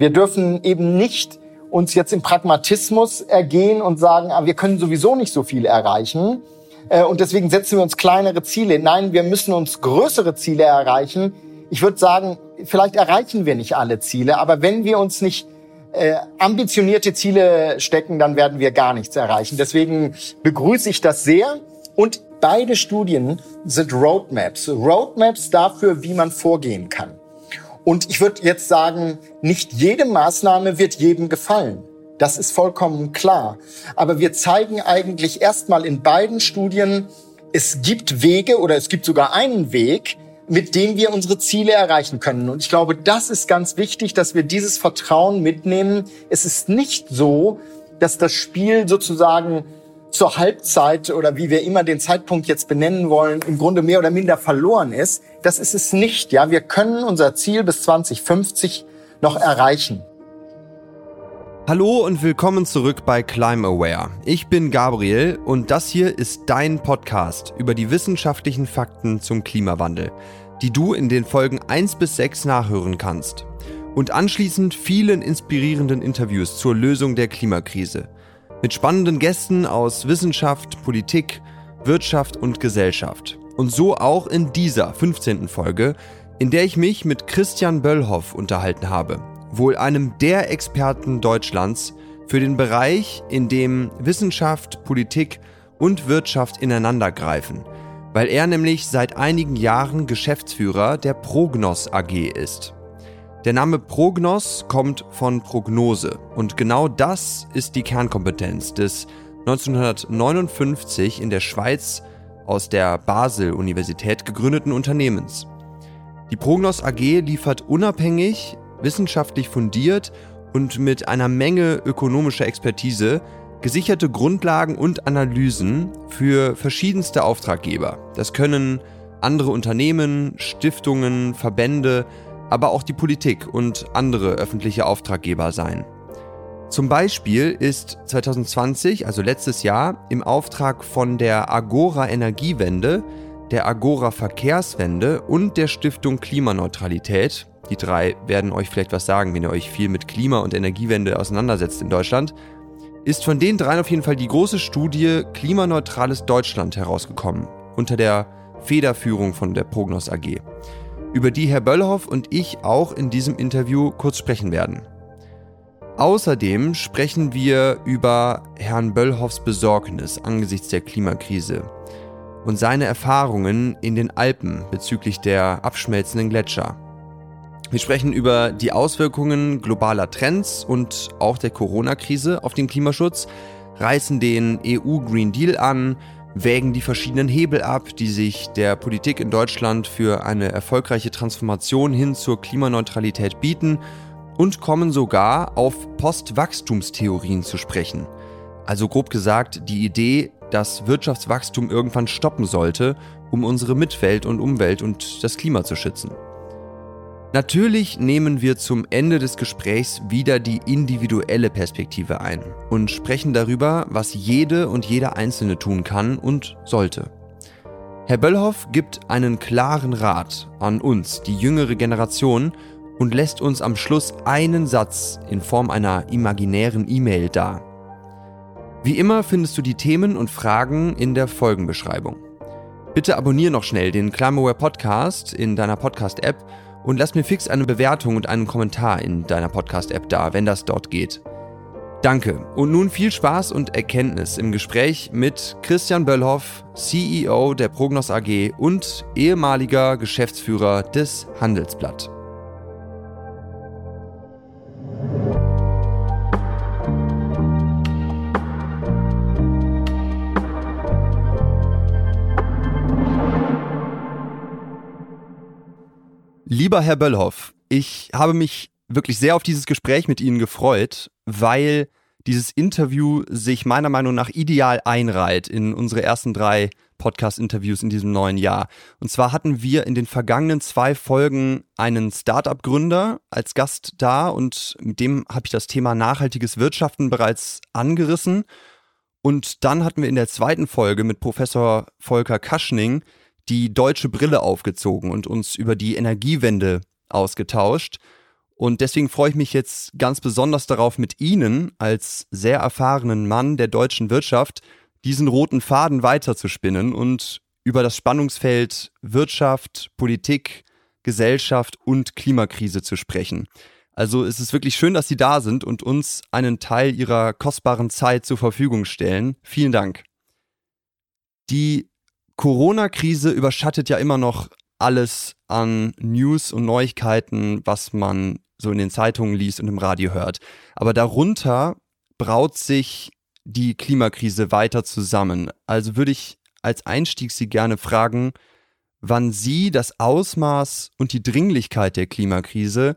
Wir dürfen eben nicht uns jetzt im Pragmatismus ergehen und sagen, ah, wir können sowieso nicht so viel erreichen. Äh, und deswegen setzen wir uns kleinere Ziele. Nein, wir müssen uns größere Ziele erreichen. Ich würde sagen, vielleicht erreichen wir nicht alle Ziele, aber wenn wir uns nicht äh, ambitionierte Ziele stecken, dann werden wir gar nichts erreichen. Deswegen begrüße ich das sehr. Und beide Studien sind Roadmaps. Roadmaps dafür, wie man vorgehen kann. Und ich würde jetzt sagen, nicht jede Maßnahme wird jedem gefallen. Das ist vollkommen klar. Aber wir zeigen eigentlich erstmal in beiden Studien, es gibt Wege oder es gibt sogar einen Weg, mit dem wir unsere Ziele erreichen können. Und ich glaube, das ist ganz wichtig, dass wir dieses Vertrauen mitnehmen. Es ist nicht so, dass das Spiel sozusagen zur Halbzeit oder wie wir immer den Zeitpunkt jetzt benennen wollen, im Grunde mehr oder minder verloren ist. Das ist es nicht. Ja, wir können unser Ziel bis 2050 noch erreichen. Hallo und willkommen zurück bei Climb Aware. Ich bin Gabriel und das hier ist dein Podcast über die wissenschaftlichen Fakten zum Klimawandel, die du in den Folgen 1 bis 6 nachhören kannst. Und anschließend vielen inspirierenden Interviews zur Lösung der Klimakrise – mit spannenden Gästen aus Wissenschaft, Politik, Wirtschaft und Gesellschaft. Und so auch in dieser 15. Folge, in der ich mich mit Christian Böllhoff unterhalten habe, wohl einem der Experten Deutschlands für den Bereich, in dem Wissenschaft, Politik und Wirtschaft ineinandergreifen, weil er nämlich seit einigen Jahren Geschäftsführer der Prognos AG ist. Der Name Prognos kommt von Prognose und genau das ist die Kernkompetenz des 1959 in der Schweiz aus der Basel-Universität gegründeten Unternehmens. Die Prognos AG liefert unabhängig, wissenschaftlich fundiert und mit einer Menge ökonomischer Expertise gesicherte Grundlagen und Analysen für verschiedenste Auftraggeber. Das können andere Unternehmen, Stiftungen, Verbände, aber auch die Politik und andere öffentliche Auftraggeber sein. Zum Beispiel ist 2020, also letztes Jahr, im Auftrag von der Agora Energiewende, der Agora Verkehrswende und der Stiftung Klimaneutralität, die drei werden euch vielleicht was sagen, wenn ihr euch viel mit Klima- und Energiewende auseinandersetzt in Deutschland, ist von den dreien auf jeden Fall die große Studie Klimaneutrales Deutschland herausgekommen, unter der Federführung von der Prognos AG über die Herr Böllhoff und ich auch in diesem Interview kurz sprechen werden. Außerdem sprechen wir über Herrn Böllhoffs Besorgnis angesichts der Klimakrise und seine Erfahrungen in den Alpen bezüglich der abschmelzenden Gletscher. Wir sprechen über die Auswirkungen globaler Trends und auch der Corona-Krise auf den Klimaschutz, reißen den EU Green Deal an, wägen die verschiedenen Hebel ab, die sich der Politik in Deutschland für eine erfolgreiche Transformation hin zur Klimaneutralität bieten und kommen sogar auf Postwachstumstheorien zu sprechen. Also grob gesagt die Idee, dass Wirtschaftswachstum irgendwann stoppen sollte, um unsere Mitwelt und Umwelt und das Klima zu schützen. Natürlich nehmen wir zum Ende des Gesprächs wieder die individuelle Perspektive ein und sprechen darüber, was jede und jeder Einzelne tun kann und sollte. Herr Böllhoff gibt einen klaren Rat an uns, die jüngere Generation, und lässt uns am Schluss einen Satz in Form einer imaginären E-Mail da. Wie immer findest du die Themen und Fragen in der Folgenbeschreibung. Bitte abonniere noch schnell den Climaware Podcast in deiner Podcast-App und lass mir fix eine Bewertung und einen Kommentar in deiner Podcast-App da, wenn das dort geht. Danke und nun viel Spaß und Erkenntnis im Gespräch mit Christian Böllhoff, CEO der Prognos AG und ehemaliger Geschäftsführer des Handelsblatt. Lieber Herr Böllhoff, ich habe mich wirklich sehr auf dieses Gespräch mit Ihnen gefreut, weil dieses Interview sich meiner Meinung nach ideal einreiht in unsere ersten drei Podcast-Interviews in diesem neuen Jahr. Und zwar hatten wir in den vergangenen zwei Folgen einen Startup-Gründer als Gast da und mit dem habe ich das Thema nachhaltiges Wirtschaften bereits angerissen. Und dann hatten wir in der zweiten Folge mit Professor Volker Kaschning die deutsche Brille aufgezogen und uns über die Energiewende ausgetauscht. Und deswegen freue ich mich jetzt ganz besonders darauf, mit Ihnen als sehr erfahrenen Mann der deutschen Wirtschaft diesen roten Faden weiterzuspinnen und über das Spannungsfeld Wirtschaft, Politik, Gesellschaft und Klimakrise zu sprechen. Also es ist wirklich schön, dass Sie da sind und uns einen Teil Ihrer kostbaren Zeit zur Verfügung stellen. Vielen Dank. Die Corona-Krise überschattet ja immer noch alles an News und Neuigkeiten, was man so in den Zeitungen liest und im Radio hört. Aber darunter braut sich die Klimakrise weiter zusammen. Also würde ich als Einstieg Sie gerne fragen, wann Sie das Ausmaß und die Dringlichkeit der Klimakrise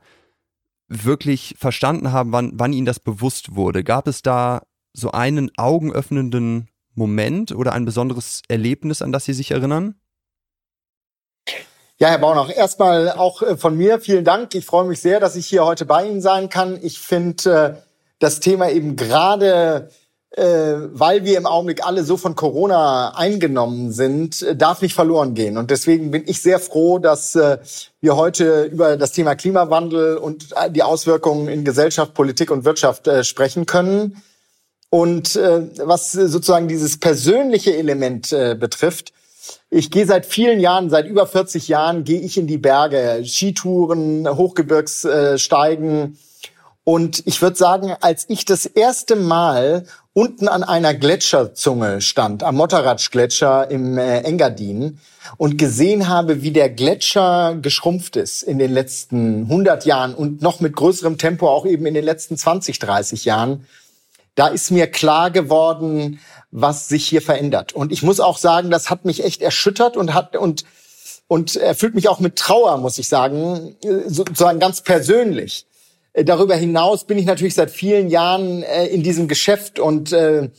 wirklich verstanden haben, wann, wann Ihnen das bewusst wurde. Gab es da so einen augenöffnenden Moment oder ein besonderes Erlebnis, an das Sie sich erinnern? Ja, Herr Baunach, erstmal auch äh, von mir vielen Dank. Ich freue mich sehr, dass ich hier heute bei Ihnen sein kann. Ich finde äh, das Thema eben gerade, äh, weil wir im Augenblick alle so von Corona eingenommen sind, darf nicht verloren gehen. Und deswegen bin ich sehr froh, dass wir heute über das Thema Klimawandel und die Auswirkungen in Gesellschaft, Politik und Wirtschaft sprechen können. Und was sozusagen dieses persönliche Element betrifft, ich gehe seit vielen Jahren, seit über 40 Jahren, gehe ich in die Berge, Skitouren, Hochgebirgssteigen. Und ich würde sagen, als ich das erste Mal unten an einer Gletscherzunge stand, am Motteratsch-Gletscher im äh, Engadin, und gesehen habe, wie der Gletscher geschrumpft ist in den letzten 100 Jahren und noch mit größerem Tempo auch eben in den letzten 20, 30 Jahren, da ist mir klar geworden, was sich hier verändert. Und ich muss auch sagen, das hat mich echt erschüttert und hat und und erfüllt mich auch mit Trauer, muss ich sagen, sozusagen ganz persönlich. Äh, darüber hinaus bin ich natürlich seit vielen Jahren äh, in diesem Geschäft und äh,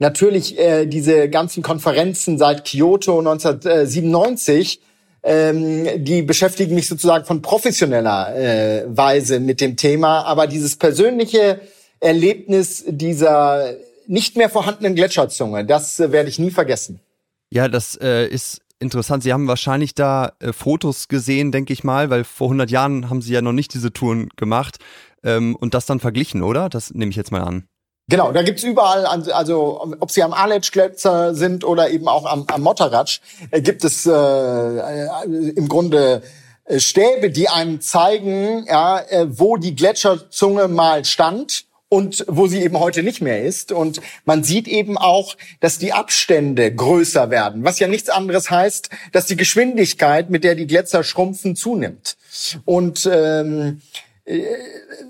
natürlich diese ganzen Konferenzen seit Kyoto 1997, ähm, die beschäftigen mich sozusagen von professioneller Weise mit dem Thema. Aber dieses persönliche Erlebnis dieser nicht mehr vorhandenen Gletscherzunge. Das äh, werde ich nie vergessen. Ja, das äh, ist interessant. Sie haben wahrscheinlich da äh, Fotos gesehen, denke ich mal, weil vor 100 Jahren haben Sie ja noch nicht diese Touren gemacht ähm, und das dann verglichen, oder? Das nehme ich jetzt mal an. Genau, da gibt's überall, also ob sie am Aletsch-Gletscher sind oder eben auch am, am Motteratsch, äh, gibt es äh, äh, im Grunde äh, Stäbe, die einem zeigen, ja, wo die Gletscherzunge mal stand und wo sie eben heute nicht mehr ist. Und man sieht eben auch, dass die Abstände größer werden, was ja nichts anderes heißt, dass die Geschwindigkeit, mit der die Gletscher schrumpfen, zunimmt. Und ähm, äh,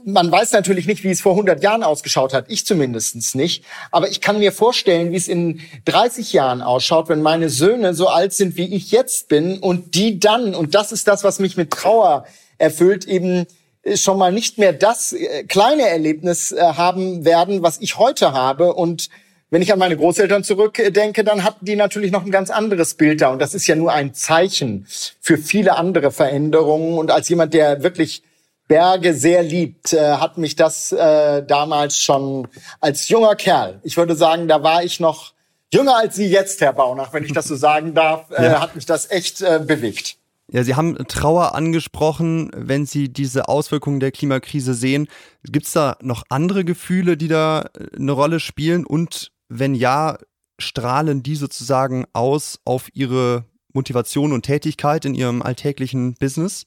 man weiß natürlich nicht, wie es vor 100 Jahren ausgeschaut hat. Ich zumindest nicht. Aber ich kann mir vorstellen, wie es in 30 Jahren ausschaut, wenn meine Söhne so alt sind, wie ich jetzt bin und die dann, und das ist das, was mich mit Trauer erfüllt, eben schon mal nicht mehr das äh, kleine Erlebnis äh, haben werden, was ich heute habe. Und wenn ich an meine Großeltern zurückdenke, dann hatten die natürlich noch ein ganz anderes Bild da. Und das ist ja nur ein Zeichen für viele andere Veränderungen. Und als jemand, der wirklich Berge sehr liebt, äh, hat mich das damals schon als junger Kerl, ich würde sagen, da war ich noch jünger als Sie jetzt, Herr Baunach, wenn ich das so sagen darf, ja. hat mich das echt bewegt. Ja, Sie haben Trauer angesprochen, wenn Sie diese Auswirkungen der Klimakrise sehen. Gibt es da noch andere Gefühle, die da äh, eine Rolle spielen? Und wenn ja, strahlen die sozusagen aus auf Ihre Motivation und Tätigkeit in Ihrem alltäglichen Business?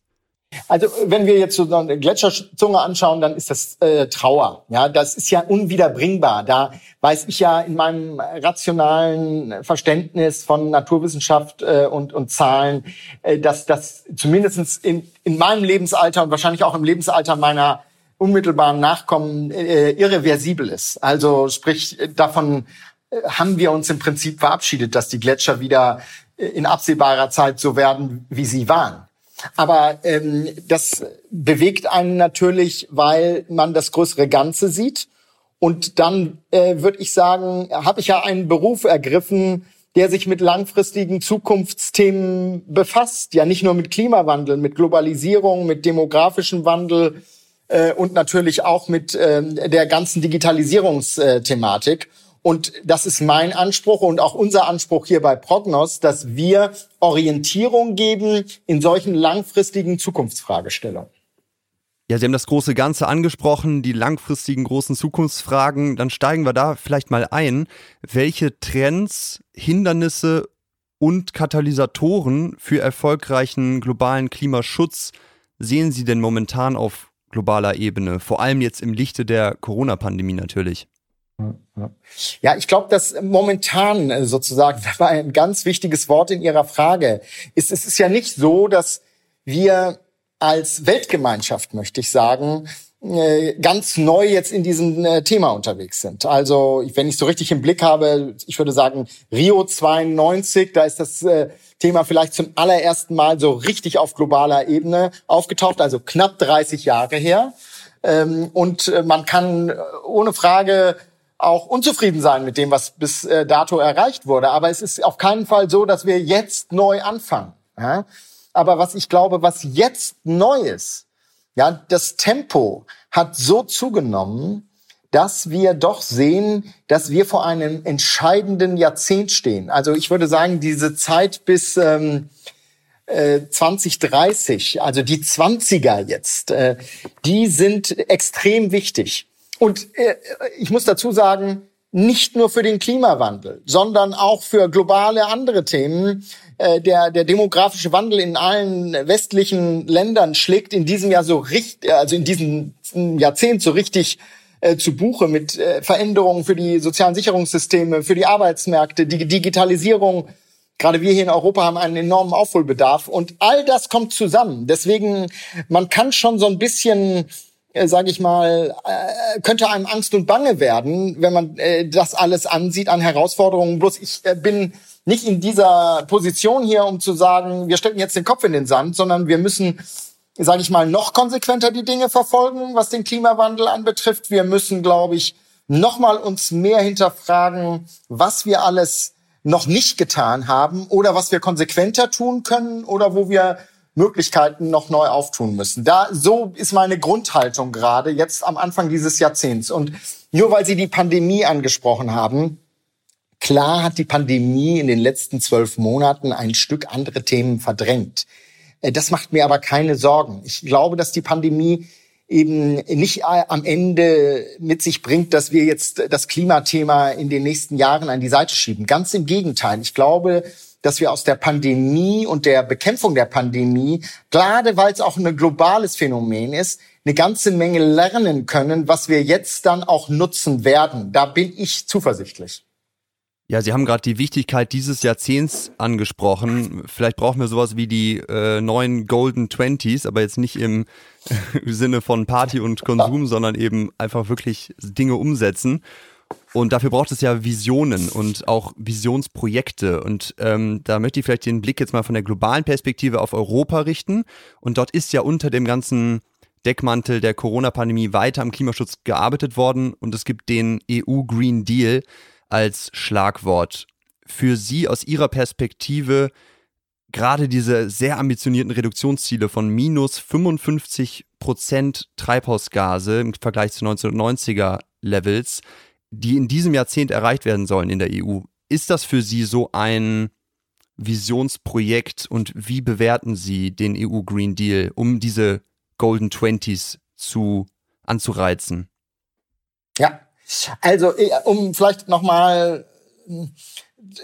Also wenn wir jetzt so eine Gletscherzunge anschauen, dann ist das äh, Trauer. Ja, das ist ja unwiederbringbar. Da weiß ich ja in meinem rationalen Verständnis von Naturwissenschaft äh, und, und Zahlen, äh, dass das zumindestens in, in meinem Lebensalter und wahrscheinlich auch im Lebensalter meiner unmittelbaren Nachkommen äh, irreversibel ist. Also sprich, davon äh, haben wir uns im Prinzip verabschiedet, dass die Gletscher wieder äh, in absehbarer Zeit so werden, wie sie waren. Aber ähm, das bewegt einen natürlich, weil man das größere Ganze sieht. Und dann äh, würde ich sagen, habe ich ja einen Beruf ergriffen, der sich mit langfristigen Zukunftsthemen befasst. Ja, nicht nur mit Klimawandel, mit Globalisierung, mit demografischem Wandel äh, und natürlich auch mit äh, der ganzen Digitalisierungsthematik. Und das ist mein Anspruch und auch unser Anspruch hier bei Prognos, dass wir Orientierung geben in solchen langfristigen Zukunftsfragestellungen. Ja, Sie haben das große Ganze angesprochen, die langfristigen großen Zukunftsfragen. Dann steigen wir da vielleicht mal ein. Welche Trends, Hindernisse und Katalysatoren für erfolgreichen globalen Klimaschutz sehen Sie denn momentan auf globaler Ebene? Vor allem jetzt im Lichte der Corona-Pandemie natürlich. Ja, ich glaube, dass momentan äh, sozusagen, das war ein ganz wichtiges Wort in Ihrer Frage, ist, es ist ja nicht so, dass wir als Weltgemeinschaft, möchte ich sagen, äh, ganz neu jetzt in diesem äh, Thema unterwegs sind. Also, wenn ich so richtig im Blick habe, ich würde sagen, Rio 92, da ist das Thema vielleicht zum allerersten Mal so richtig auf globaler Ebene aufgetaucht, also knapp 30 Jahre her. Ähm, und man kann ohne Frage auch unzufrieden sein mit dem, was bis dato erreicht wurde. Aber es ist auf keinen Fall so, dass wir jetzt neu anfangen. Aber was ich glaube, was jetzt neu ist, ja, das Tempo hat so zugenommen, dass wir doch sehen, dass wir vor einem entscheidenden Jahrzehnt stehen. Also ich würde sagen, diese Zeit bis ähm, äh, 2030, also die 20er jetzt, äh, die sind extrem wichtig. Und äh, ich muss dazu sagen, nicht nur für den Klimawandel, sondern auch für globale andere Themen. Äh, der, der demografische Wandel in allen westlichen Ländern schlägt in diesem Jahr so richtig, also in diesem Jahrzehnt so richtig äh, zu Buche mit äh, Veränderungen für die sozialen Sicherungssysteme, für die Arbeitsmärkte, die Digitalisierung. Gerade wir hier in Europa haben einen enormen Aufholbedarf und all das kommt zusammen. Deswegen, man kann schon so ein bisschen äh, sage ich mal, äh, könnte einem Angst und Bange werden, wenn man äh, das alles ansieht an Herausforderungen. Bloß ich äh, bin nicht in dieser Position hier, um zu sagen, wir stecken jetzt den Kopf in den Sand, sondern wir müssen, sage ich mal, noch konsequenter die Dinge verfolgen, was den Klimawandel anbetrifft. Wir müssen, glaube ich, noch mal uns mehr hinterfragen, was wir alles noch nicht getan haben oder was wir konsequenter tun können oder wo wir Möglichkeiten noch neu auftun müssen. Da, so ist meine Grundhaltung gerade jetzt am Anfang dieses Jahrzehnts. Und nur weil Sie die Pandemie angesprochen haben, Klar hat die Pandemie in den letzten zwölf Monaten ein Stück andere Themen verdrängt. Äh, das macht mir aber keine Sorgen. Ich glaube, dass die Pandemie eben nicht am Ende mit sich bringt, dass wir jetzt das Klimathema in den nächsten Jahren an die Seite schieben. Ganz im Gegenteil. Ich glaube, dass wir aus der Pandemie und der Bekämpfung der Pandemie, gerade weil es auch ein globales Phänomen ist, eine ganze Menge lernen können, was wir jetzt dann auch nutzen werden. Da bin ich zuversichtlich. Ja, Sie haben gerade die Wichtigkeit dieses Jahrzehnts angesprochen. Vielleicht brauchen wir sowas wie die äh, neuen Golden Twenties, aber jetzt nicht im Sinne von Party und Konsum, sondern eben einfach wirklich Dinge umsetzen. Und dafür braucht es ja Visionen und auch Visionsprojekte. Und ähm, da möchte ich vielleicht den Blick jetzt mal von der globalen Perspektive auf Europa richten. Und dort ist ja unter dem ganzen Deckmantel der Corona-Pandemie weiter am Klimaschutz gearbeitet worden. Und es gibt den EU Green Deal als Schlagwort. Für Sie aus Ihrer Perspektive gerade diese sehr ambitionierten Reduktionsziele von minus 55 Prozent Treibhausgase im Vergleich zu 1990er Levels, die in diesem Jahrzehnt erreicht werden sollen in der EU. Ist das für Sie so ein Visionsprojekt und wie bewerten Sie den EU Green Deal, um diese Golden Twenties zu anzureizen? Ja, also, äh, um vielleicht nochmal hm,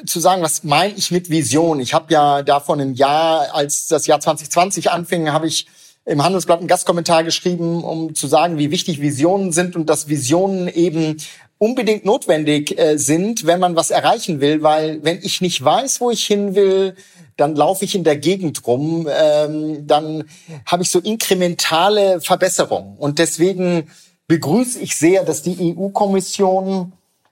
zu sagen, was meine ich mit Vision? Ich habe ja davon im Jahr, als das Jahr 2020 anfing, habe ich im Handelsblatt einen Gastkommentar geschrieben, um zu sagen, wie wichtig Visionen sind und dass Visionen eben unbedingt notwendig äh, sind, wenn man was erreichen will, weil wenn ich nicht weiß, wo ich hin will, dann laufe ich in der Gegend rum, ähm, dann habe ich so inkrementale Verbesserungen. Und deswegen begrüße ich sehr, dass die EU-Kommission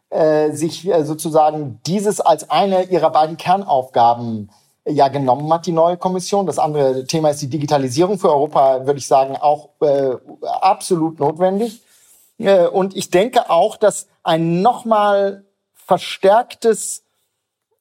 äh, sich äh, sozusagen dieses als eine ihrer beiden Kernaufgaben äh, ja genommen hat, die neue Kommission. Das andere Thema ist die Digitalisierung für Europa, würde ich sagen, auch äh, absolut notwendig. Und ich denke auch, dass ein nochmal verstärktes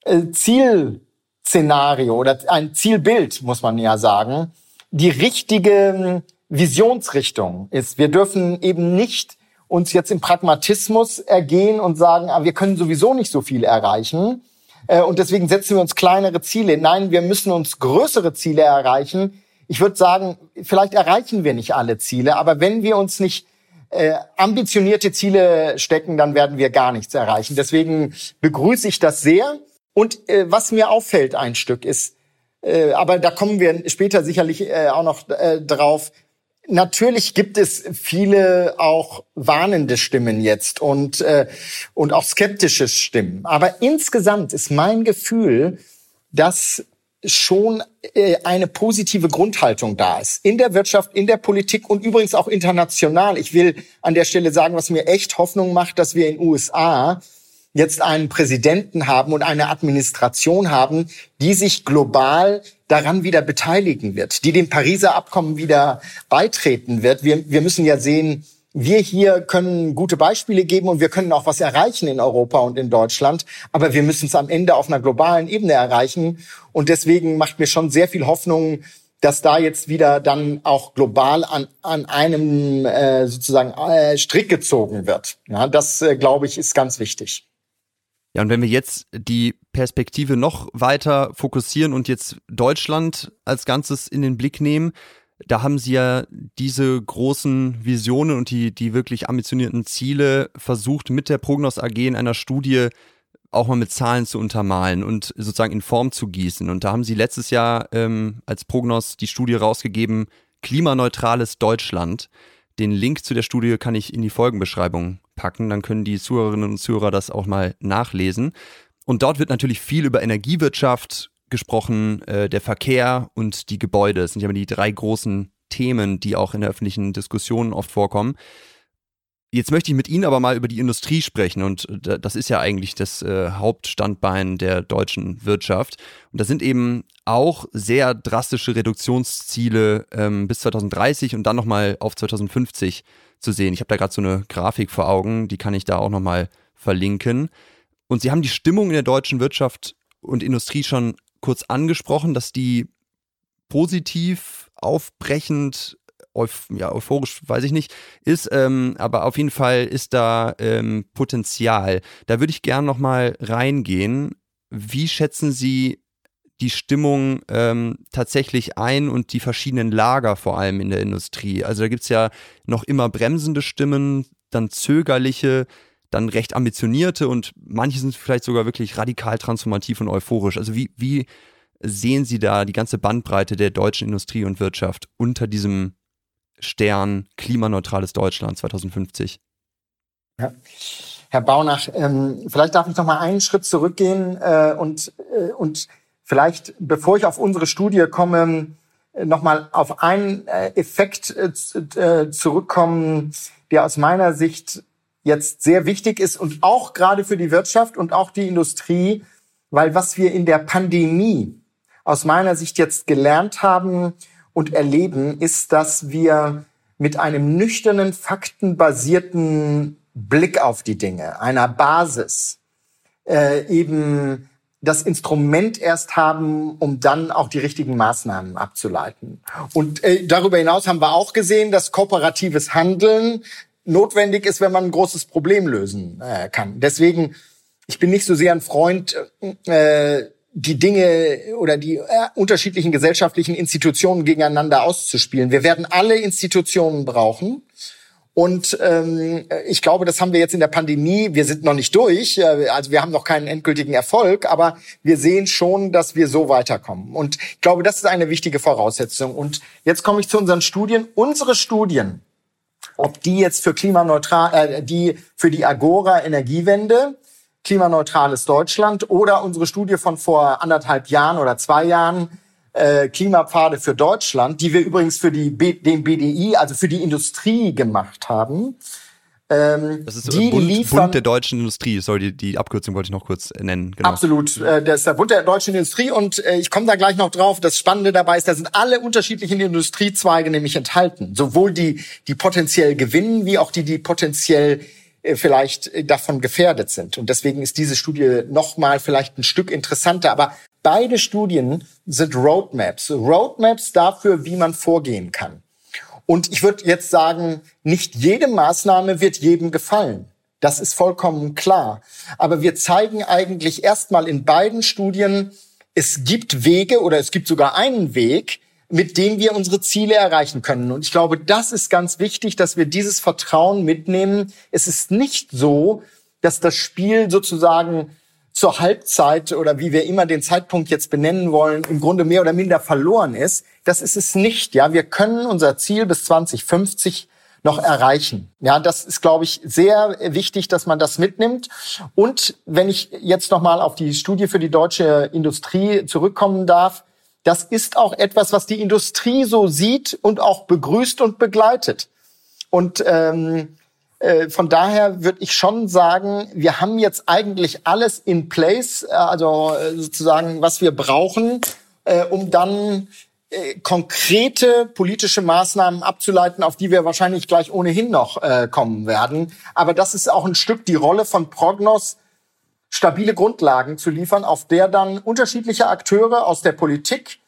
äh, Zielszenario oder ein Zielbild, muss man ja sagen, die richtige Visionsrichtung ist. Wir dürfen eben nicht uns jetzt im Pragmatismus ergehen und sagen, ah, wir können sowieso nicht so viel erreichen. Äh, und deswegen setzen wir uns kleinere Ziele. Nein, wir müssen uns größere Ziele erreichen, ich würde sagen, vielleicht erreichen wir nicht alle Ziele, aber wenn wir uns nicht äh, ambitionierte Ziele stecken, dann werden wir gar nichts erreichen. Deswegen begrüße ich das sehr. Und äh, was mir auffällt ein Stück ist, äh, aber da kommen wir später sicherlich äh, auch noch äh, drauf. Natürlich gibt es viele auch warnende Stimmen jetzt und äh, und auch skeptische Stimmen. Aber insgesamt ist mein Gefühl, dass schon äh, eine positive Grundhaltung da ist. In der Wirtschaft, in der Politik und übrigens auch international. Ich will an der Stelle sagen, was mir echt Hoffnung macht, dass wir in USA jetzt einen Präsidenten haben und eine Administration haben, die sich global daran wieder beteiligen wird, die dem Pariser Abkommen wieder beitreten wird. Wir, wir müssen ja sehen, wir hier können gute Beispiele geben und wir können auch was erreichen in Europa und in Deutschland, aber wir müssen es am Ende auf einer globalen Ebene erreichen. Und deswegen macht mir schon sehr viel Hoffnung, dass da jetzt wieder dann auch global an, an einem äh, sozusagen äh, Strick gezogen wird. Ja, das, äh, glaube ich, ist ganz wichtig. Ja, und wenn wir jetzt die Perspektive noch weiter fokussieren und jetzt Deutschland als Ganzes in den Blick nehmen, da haben sie ja diese großen Visionen und die, die wirklich ambitionierten Ziele versucht, mit der Prognos AG in einer Studie auch mal mit Zahlen zu untermalen und sozusagen in Form zu gießen. Und da haben sie letztes Jahr ähm, als Prognos die Studie rausgegeben, klimaneutrales Deutschland. Den Link zu der Studie kann ich in die Folgenbeschreibung packen, dann können die Zuhörerinnen und Zuhörer das auch mal nachlesen. Und dort wird natürlich viel über Energiewirtschaft gesprochen, äh, der Verkehr und die Gebäude. Das sind ja die drei großen Themen, die auch in der öffentlichen Diskussion oft vorkommen. Jetzt möchte ich mit Ihnen aber mal über die Industrie sprechen und äh, das ist ja eigentlich das äh, Hauptstandbein der deutschen Wirtschaft. Und da sind eben auch sehr drastische Reduktionsziele ähm, bis 2030 und dann nochmal auf 2050 zu sehen. Ich habe da gerade so eine Grafik vor Augen, die kann ich da auch nochmal verlinken. Und Sie haben die Stimmung in der deutschen Wirtschaft und Industrie schon kurz angesprochen, dass die positiv, aufbrechend, euph ja, euphorisch, weiß ich nicht, ist, ähm, aber auf jeden Fall ist da ähm, Potenzial. Da würde ich gerne nochmal reingehen. Wie schätzen Sie die Stimmung ähm, tatsächlich ein und die verschiedenen Lager vor allem in der Industrie? Also da gibt es ja noch immer bremsende Stimmen, dann zögerliche, dann recht ambitionierte und manche sind vielleicht sogar wirklich radikal transformativ und euphorisch. Also wie, wie sehen Sie da die ganze Bandbreite der deutschen Industrie und Wirtschaft unter diesem Stern klimaneutrales Deutschland 2050? Ja. Herr Baunach, ähm, vielleicht darf ich noch mal einen Schritt zurückgehen äh, und, äh, und vielleicht, bevor ich auf unsere Studie komme, noch mal auf einen äh, Effekt äh, äh, zurückkommen, der aus meiner Sicht jetzt sehr wichtig ist und auch gerade für die Wirtschaft und auch die Industrie, weil was wir in der Pandemie aus meiner Sicht jetzt gelernt haben und erleben, ist, dass wir mit einem nüchternen, faktenbasierten Blick auf die Dinge, einer Basis, äh, eben das Instrument erst haben, um dann auch die richtigen Maßnahmen abzuleiten. Und äh, darüber hinaus haben wir auch gesehen, dass kooperatives Handeln notwendig ist, wenn man ein großes Problem lösen äh, kann. Deswegen, ich bin nicht so sehr ein Freund, äh, die Dinge oder die äh, unterschiedlichen gesellschaftlichen Institutionen gegeneinander auszuspielen. Wir werden alle Institutionen brauchen. Und ähm, ich glaube, das haben wir jetzt in der Pandemie. Wir sind noch nicht durch, äh, also wir haben noch keinen endgültigen Erfolg, aber wir sehen schon, dass wir so weiterkommen. Und ich glaube, das ist eine wichtige Voraussetzung. Und jetzt komme ich zu unseren Studien. Unsere Studien ob die jetzt für klimaneutral, äh, die für die Agora Energiewende, klimaneutrales Deutschland oder unsere Studie von vor anderthalb Jahren oder zwei Jahren, äh, Klimapfade für Deutschland, die wir übrigens für die den BDI, also für die Industrie gemacht haben, ähm, das ist die Bund, liefern, Bund der deutschen Industrie, sorry, die, die Abkürzung wollte ich noch kurz nennen. Genau. Absolut, äh, das ist der Bund der deutschen Industrie und äh, ich komme da gleich noch drauf. Das Spannende dabei ist, da sind alle unterschiedlichen Industriezweige nämlich enthalten. Sowohl die, die potenziell gewinnen, wie auch die, die potenziell äh, vielleicht äh, davon gefährdet sind. Und deswegen ist diese Studie nochmal vielleicht ein Stück interessanter. Aber beide Studien sind Roadmaps. Roadmaps dafür, wie man vorgehen kann. Und ich würde jetzt sagen, nicht jede Maßnahme wird jedem gefallen. Das ist vollkommen klar. Aber wir zeigen eigentlich erstmal in beiden Studien, es gibt Wege oder es gibt sogar einen Weg, mit denen wir unsere Ziele erreichen können. Und ich glaube, das ist ganz wichtig, dass wir dieses Vertrauen mitnehmen. Es ist nicht so, dass das Spiel sozusagen zur Halbzeit oder wie wir immer den Zeitpunkt jetzt benennen wollen, im Grunde mehr oder minder verloren ist. Das ist es nicht. Ja, wir können unser Ziel bis 2050 noch erreichen. Ja, das ist, glaube ich, sehr wichtig, dass man das mitnimmt. Und wenn ich jetzt noch mal auf die Studie für die deutsche Industrie zurückkommen darf, das ist auch etwas, was die Industrie so sieht und auch begrüßt und begleitet. Und ähm, äh, von daher würde ich schon sagen, wir haben jetzt eigentlich alles in place, äh, also äh, sozusagen, was wir brauchen, äh, um dann konkrete politische Maßnahmen abzuleiten, auf die wir wahrscheinlich gleich ohnehin noch äh, kommen werden. Aber das ist auch ein Stück die Rolle von Prognos, stabile Grundlagen zu liefern, auf der dann unterschiedliche Akteure aus der Politik,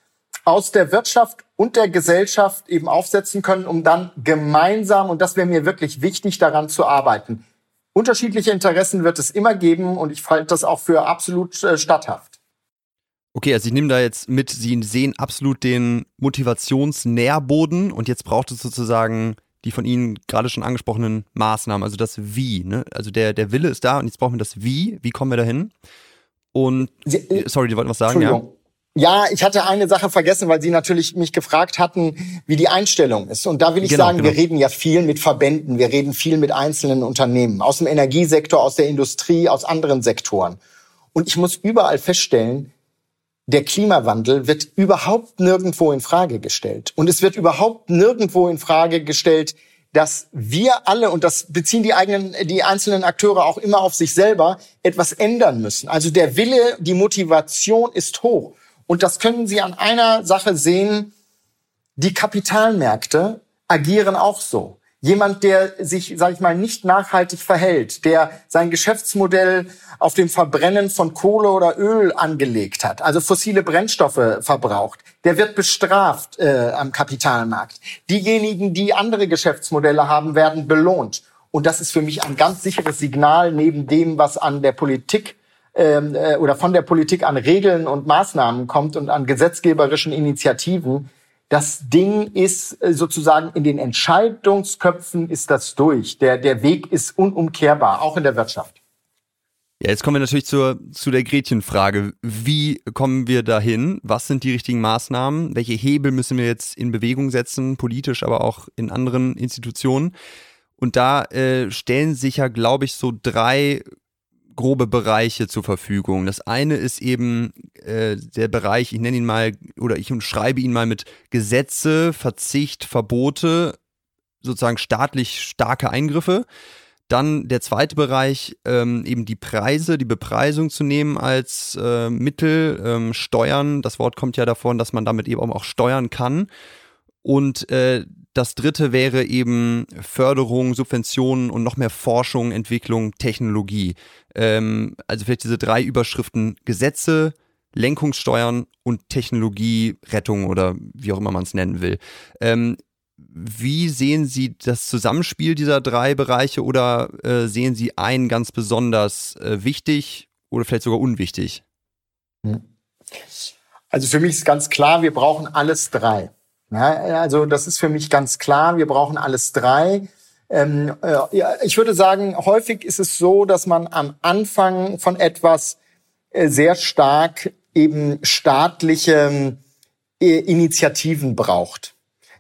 aus der Wirtschaft und der Gesellschaft eben aufsetzen können, um dann gemeinsam, und das wäre mir wirklich wichtig, daran zu arbeiten. Unterschiedliche Interessen wird es immer geben und ich halte das auch für absolut äh, statthaft. Okay, also ich nehme da jetzt mit, Sie sehen absolut den Motivationsnährboden und jetzt braucht es sozusagen die von Ihnen gerade schon angesprochenen Maßnahmen, also das Wie. Ne? Also der, der Wille ist da und jetzt brauchen wir das Wie. Wie kommen wir dahin? Und Sie, äh, sorry, die wollten was sagen, ja? Ja, ich hatte eine Sache vergessen, weil Sie natürlich mich gefragt hatten, wie die Einstellung ist. Und da will ich genau, sagen, genau. wir reden ja viel mit Verbänden, wir reden viel mit einzelnen Unternehmen, aus dem Energiesektor, aus der Industrie, aus anderen Sektoren. Und ich muss überall feststellen, der Klimawandel wird überhaupt nirgendwo in Frage gestellt. Und es wird überhaupt nirgendwo in Frage gestellt, dass wir alle, und das beziehen die eigenen, die einzelnen Akteure auch immer auf sich selber, etwas ändern müssen. Also der Wille, die Motivation ist hoch. Und das können Sie an einer Sache sehen. Die Kapitalmärkte agieren auch so. Jemand, der sich, sage ich mal, nicht nachhaltig verhält, der sein Geschäftsmodell auf dem Verbrennen von Kohle oder Öl angelegt hat, also fossile Brennstoffe verbraucht, der wird bestraft äh, am Kapitalmarkt. Diejenigen, die andere Geschäftsmodelle haben, werden belohnt. Und das ist für mich ein ganz sicheres Signal neben dem, was an der Politik ähm, äh, oder von der Politik an Regeln und Maßnahmen kommt und an gesetzgeberischen Initiativen, das Ding ist äh, sozusagen in den Entscheidungsköpfen ist das durch. Der, der Weg ist unumkehrbar, auch in der Wirtschaft. Ja, jetzt kommen wir natürlich zur, zu der Gretchenfrage. Wie kommen wir dahin? Was sind die richtigen Maßnahmen? Welche Hebel müssen wir jetzt in Bewegung setzen, politisch, aber auch in anderen Institutionen? Und da äh, stellen sich ja, glaube ich, so drei grobe Bereiche zur Verfügung. Das eine ist eben äh, der Bereich, ich nenne ihn mal oder ich schreibe ihn mal mit Gesetze, Verzicht, Verbote, sozusagen staatlich starke Eingriffe. Dann der zweite Bereich, ähm, eben die Preise, die Bepreisung zu nehmen als äh, Mittel, ähm, Steuern. Das Wort kommt ja davon, dass man damit eben auch steuern kann. Und äh, das dritte wäre eben Förderung, Subventionen und noch mehr Forschung, Entwicklung, Technologie. Ähm, also vielleicht diese drei Überschriften Gesetze, Lenkungssteuern und Technologierettung oder wie auch immer man es nennen will. Ähm, wie sehen Sie das Zusammenspiel dieser drei Bereiche oder äh, sehen Sie einen ganz besonders äh, wichtig oder vielleicht sogar unwichtig? Also für mich ist ganz klar, wir brauchen alles drei. Ja, also das ist für mich ganz klar. Wir brauchen alles drei. Ähm, äh, ja, ich würde sagen, häufig ist es so, dass man am Anfang von etwas äh, sehr stark eben staatliche äh, Initiativen braucht,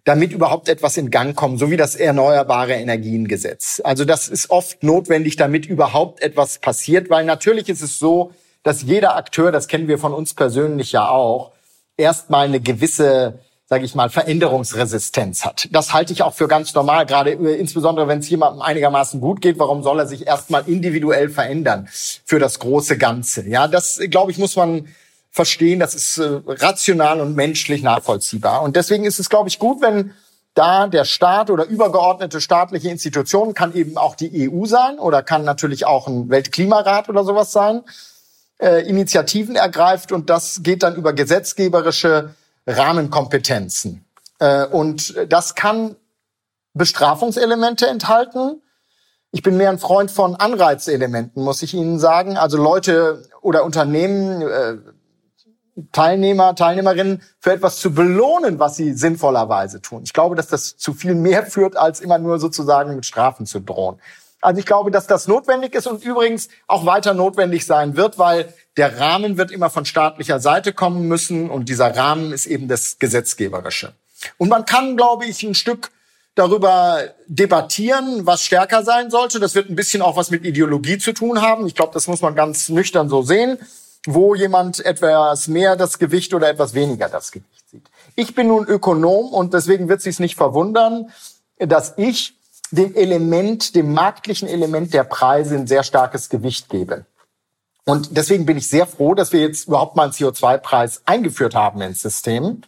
damit überhaupt etwas in Gang kommt, so wie das Erneuerbare Energiengesetz. Also das ist oft notwendig, damit überhaupt etwas passiert, weil natürlich ist es so, dass jeder Akteur, das kennen wir von uns persönlich ja auch, erstmal eine gewisse sage ich mal, Veränderungsresistenz hat. Das halte ich auch für ganz normal, gerade äh, insbesondere wenn es jemandem einigermaßen gut geht. Warum soll er sich erstmal individuell verändern für das große Ganze? Ja, das glaube ich muss man verstehen. Das ist äh, rational und menschlich nachvollziehbar. Und deswegen ist es, glaube ich, gut, wenn da der Staat oder übergeordnete staatliche Institutionen kann eben auch die EU sein oder kann natürlich auch ein Weltklimarat oder sowas sein, äh, Initiativen ergreift und das geht dann über gesetzgeberische Rahmenkompetenzen. Äh, und das kann Bestrafungselemente enthalten. Ich bin mehr ein Freund von Anreizelementen, muss ich Ihnen sagen. Also Leute oder Unternehmen, äh, Teilnehmer, Teilnehmerinnen für etwas zu belohnen, was sie sinnvollerweise tun. Ich glaube, dass das zu viel mehr führt, als immer nur sozusagen mit Strafen zu drohen. Also ich glaube, dass das notwendig ist und übrigens auch weiter notwendig sein wird, weil der Rahmen wird immer von staatlicher Seite kommen müssen und dieser Rahmen ist eben das Gesetzgeberische. Und man kann, glaube ich, ein Stück darüber debattieren, was stärker sein sollte. Das wird ein bisschen auch was mit Ideologie zu tun haben. Ich glaube, das muss man ganz nüchtern so sehen wo jemand etwas mehr das Gewicht oder etwas weniger das Gewicht sieht. Ich bin nun Ökonom und deswegen wird es sich nicht verwundern, dass ich dem Element, dem marktlichen Element der Preise ein sehr starkes Gewicht gebe. Und deswegen bin ich sehr froh, dass wir jetzt überhaupt mal einen CO2-Preis eingeführt haben ins System.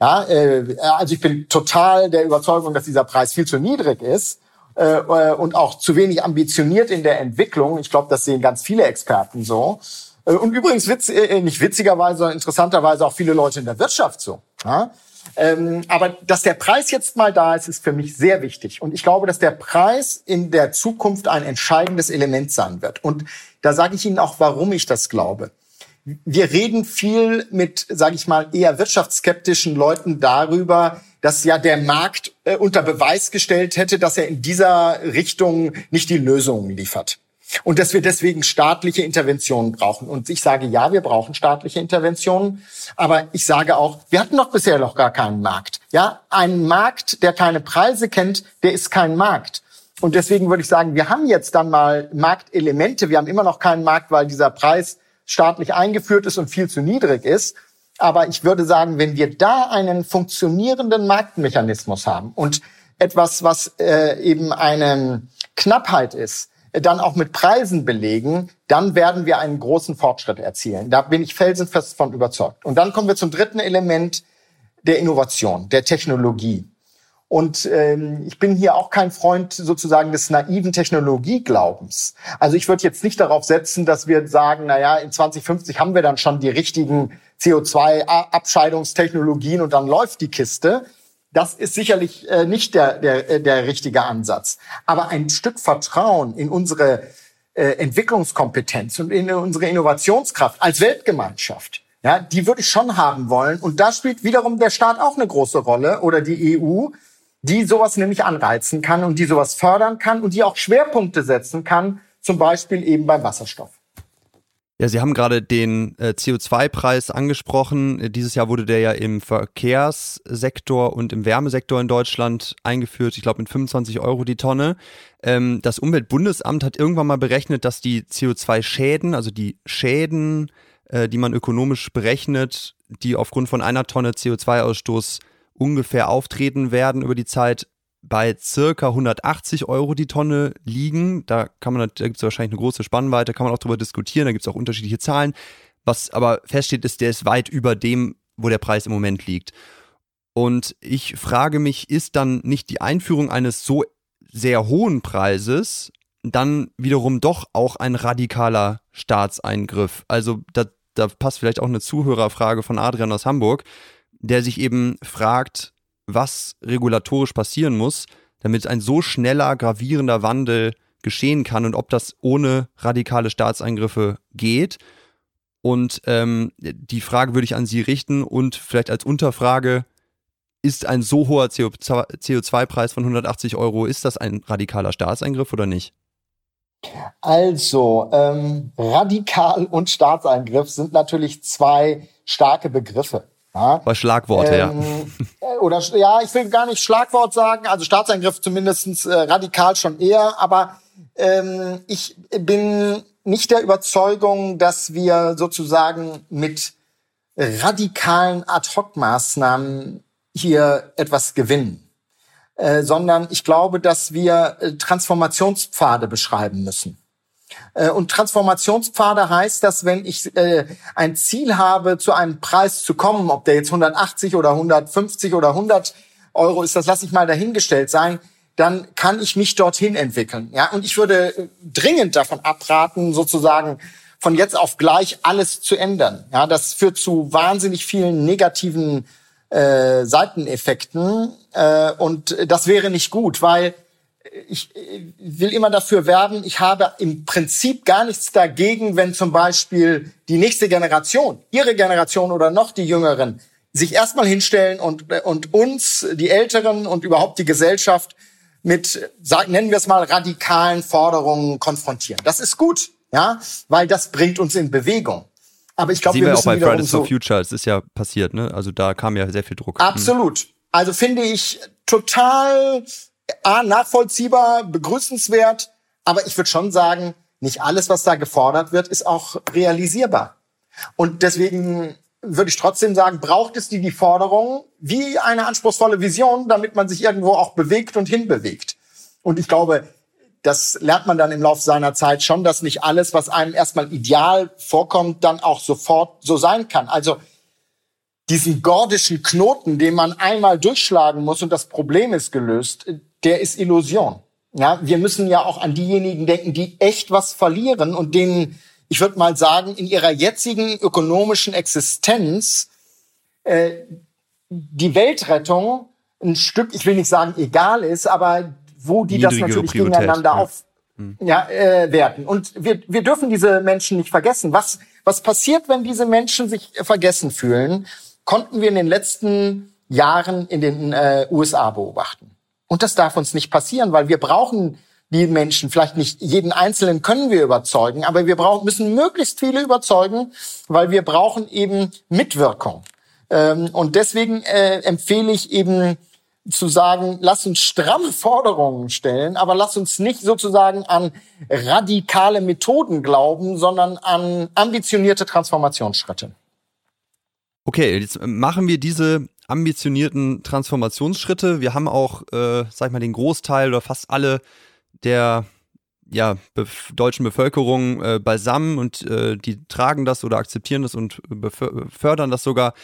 Ja, äh, also ich bin total der Überzeugung, dass dieser Preis viel zu niedrig ist äh, und auch zu wenig ambitioniert in der Entwicklung. Ich glaube, das sehen ganz viele Experten so. Äh, und übrigens witz, äh, nicht witzigerweise, sondern interessanterweise auch viele Leute in der Wirtschaft so. Ja? Ähm, aber dass der Preis jetzt mal da ist, ist für mich sehr wichtig. Und ich glaube, dass der Preis in der Zukunft ein entscheidendes Element sein wird. Und da sage ich Ihnen auch, warum ich das glaube. Wir reden viel mit, sage ich mal, eher wirtschaftsskeptischen Leuten darüber, dass ja der Markt äh, unter Beweis gestellt hätte, dass er in dieser Richtung nicht die Lösungen liefert. Und dass wir deswegen staatliche Interventionen brauchen. Und ich sage, ja, wir brauchen staatliche Interventionen. Aber ich sage auch, wir hatten doch bisher noch gar keinen Markt. Ja, ein Markt, der keine Preise kennt, der ist kein Markt. Und deswegen würde ich sagen, wir haben jetzt dann mal Marktelemente. Wir haben immer noch keinen Markt, weil dieser Preis staatlich eingeführt ist und viel zu niedrig ist. Aber ich würde sagen, wenn wir da einen funktionierenden Marktmechanismus haben und etwas, was äh, eben eine Knappheit ist, dann auch mit Preisen belegen, dann werden wir einen großen Fortschritt erzielen. Da bin ich felsenfest von überzeugt. Und dann kommen wir zum dritten Element der Innovation, der Technologie. Und ähm, ich bin hier auch kein Freund sozusagen des naiven Technologieglaubens. Also ich würde jetzt nicht darauf setzen, dass wir sagen, na ja, in 2050 haben wir dann schon die richtigen CO2-Abscheidungstechnologien und dann läuft die Kiste. Das ist sicherlich äh, nicht der, der, äh, der richtige Ansatz. Aber ein Stück Vertrauen in unsere äh, Entwicklungskompetenz und in unsere Innovationskraft als Weltgemeinschaft, ja, die würde ich schon haben wollen. Und da spielt wiederum der Staat auch eine große Rolle oder die EU, die sowas nämlich anreizen kann und die sowas fördern kann und die auch Schwerpunkte setzen kann, zum Beispiel eben beim Wasserstoff. Ja, Sie haben gerade den äh, CO2-Preis angesprochen. Äh, dieses Jahr wurde der ja im Verkehrssektor und im Wärmesektor in Deutschland eingeführt. Ich glaube mit 25 Euro die Tonne. Ähm, das Umweltbundesamt hat irgendwann mal berechnet, dass die CO2-Schäden, also die Schäden, äh, die man ökonomisch berechnet, die aufgrund von einer Tonne CO2-Ausstoß ungefähr auftreten werden über die Zeit, bei circa 180 Euro die Tonne liegen. Da kann man, da gibt es wahrscheinlich eine große Spannweite, kann man auch darüber diskutieren, da gibt es auch unterschiedliche Zahlen. Was aber feststeht, ist, der ist weit über dem, wo der Preis im Moment liegt. Und ich frage mich, ist dann nicht die Einführung eines so sehr hohen Preises dann wiederum doch auch ein radikaler Staatseingriff? Also da, da passt vielleicht auch eine Zuhörerfrage von Adrian aus Hamburg, der sich eben fragt, was regulatorisch passieren muss, damit ein so schneller, gravierender Wandel geschehen kann und ob das ohne radikale Staatseingriffe geht. Und ähm, die Frage würde ich an Sie richten und vielleicht als Unterfrage, ist ein so hoher CO2-Preis von 180 Euro, ist das ein radikaler Staatseingriff oder nicht? Also, ähm, radikal und Staatseingriff sind natürlich zwei starke Begriffe. Ja. Bei Schlagworte, ähm, ja. Oder ja, ich will gar nicht Schlagwort sagen, also Staatseingriff zumindestens äh, radikal schon eher, aber ähm, ich bin nicht der Überzeugung, dass wir sozusagen mit radikalen Ad-Hoc-Maßnahmen hier etwas gewinnen. Äh, sondern ich glaube, dass wir äh, Transformationspfade beschreiben müssen. Äh, und Transformationspfade heißt, dass wenn ich äh, ein Ziel habe, zu einem Preis zu kommen, ob der jetzt 180 oder 150 oder 100 Euro ist, das lasse ich mal dahingestellt sein, dann kann ich mich dorthin entwickeln. Ja, und ich würde äh, dringend davon abraten, sozusagen von jetzt auf gleich alles zu ändern. Ja, das führt zu wahnsinnig vielen negativen äh, Seiteneffekten äh, und das wäre nicht gut, weil ich will immer dafür werben, ich habe im Prinzip gar nichts dagegen, wenn zum Beispiel die nächste Generation, ihre Generation oder noch die Jüngeren, sich erstmal hinstellen und, und uns, die Älteren und überhaupt die Gesellschaft mit, sagen, nennen wir es mal, radikalen Forderungen konfrontieren. Das ist gut, ja, weil das bringt uns in Bewegung. Aber ich glaube, wir, wir müssen auch bei Fridays so for Future, es ist ja passiert, ne? Also da kam ja sehr viel Druck. Absolut. Also finde ich total A, nachvollziehbar, begrüßenswert, aber ich würde schon sagen, nicht alles, was da gefordert wird, ist auch realisierbar. Und deswegen würde ich trotzdem sagen, braucht es die, die Forderung wie eine anspruchsvolle Vision, damit man sich irgendwo auch bewegt und hinbewegt. Und ich glaube, das lernt man dann im Laufe seiner Zeit schon, dass nicht alles, was einem erstmal ideal vorkommt, dann auch sofort so sein kann. Also diesen gordischen Knoten, den man einmal durchschlagen muss und das Problem ist gelöst, der ist Illusion. Ja, wir müssen ja auch an diejenigen denken, die echt was verlieren und denen, ich würde mal sagen, in ihrer jetzigen ökonomischen Existenz äh, die Weltrettung ein Stück, ich will nicht sagen egal ist, aber wo die das natürlich Priorität, gegeneinander ja. auf ja, äh, werten. Und wir, wir dürfen diese Menschen nicht vergessen. Was, was passiert, wenn diese Menschen sich vergessen fühlen, konnten wir in den letzten Jahren in den äh, USA beobachten. Und das darf uns nicht passieren, weil wir brauchen die Menschen, vielleicht nicht jeden Einzelnen können wir überzeugen, aber wir brauchen, müssen möglichst viele überzeugen, weil wir brauchen eben Mitwirkung. Ähm, und deswegen äh, empfehle ich eben zu sagen, lass uns stramme Forderungen stellen, aber lass uns nicht sozusagen an radikale Methoden glauben, sondern an ambitionierte Transformationsschritte. Okay, jetzt machen wir diese ambitionierten Transformationsschritte. Wir haben auch, äh, sag ich mal, den Großteil oder fast alle der ja, bef deutschen Bevölkerung äh, beisammen und äh, die tragen das oder akzeptieren das und fördern das sogar.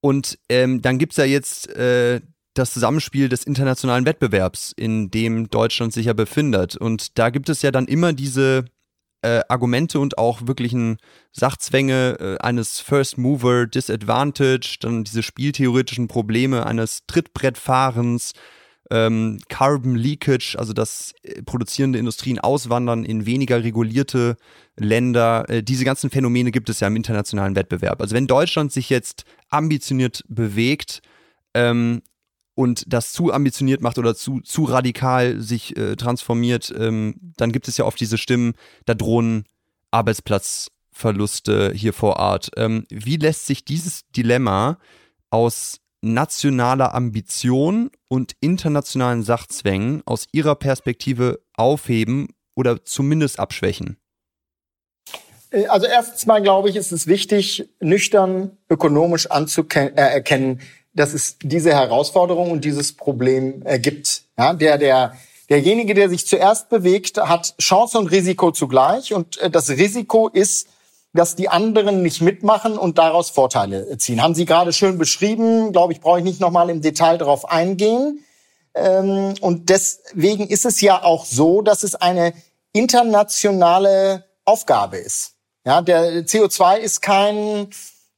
Und ähm, dann gibt's ja jetzt äh, das Zusammenspiel des internationalen Wettbewerbs, in dem Deutschland sich ja befindet. Und da gibt es ja dann immer diese äh, Argumente und auch wirklichen Sachzwänge äh, eines First Mover Disadvantage, dann diese spieltheoretischen Probleme eines Trittbrettfahrens, ähm, Carbon Leakage, also dass äh, produzierende Industrien auswandern in weniger regulierte Länder. Äh, diese ganzen Phänomene gibt es ja im internationalen Wettbewerb. Also wenn Deutschland sich jetzt ambitioniert bewegt, ähm, und das zu ambitioniert macht oder zu, zu radikal sich äh, transformiert, ähm, dann gibt es ja oft diese Stimmen, da drohen Arbeitsplatzverluste hier vor Ort. Ähm, wie lässt sich dieses Dilemma aus nationaler Ambition und internationalen Sachzwängen aus Ihrer Perspektive aufheben oder zumindest abschwächen? Äh, also erstens mal glaube ich, ist es wichtig, nüchtern ökonomisch anzuerkennen, äh, dass es diese Herausforderung und dieses Problem äh, gibt. Ja, der, der, derjenige, der sich zuerst bewegt, hat Chance und Risiko zugleich. Und äh, das Risiko ist, dass die anderen nicht mitmachen und daraus Vorteile äh, ziehen. Haben Sie gerade schön beschrieben, glaube ich, brauche ich nicht nochmal im Detail darauf eingehen. Ähm, und deswegen ist es ja auch so, dass es eine internationale Aufgabe ist. Ja, der CO2 ist kein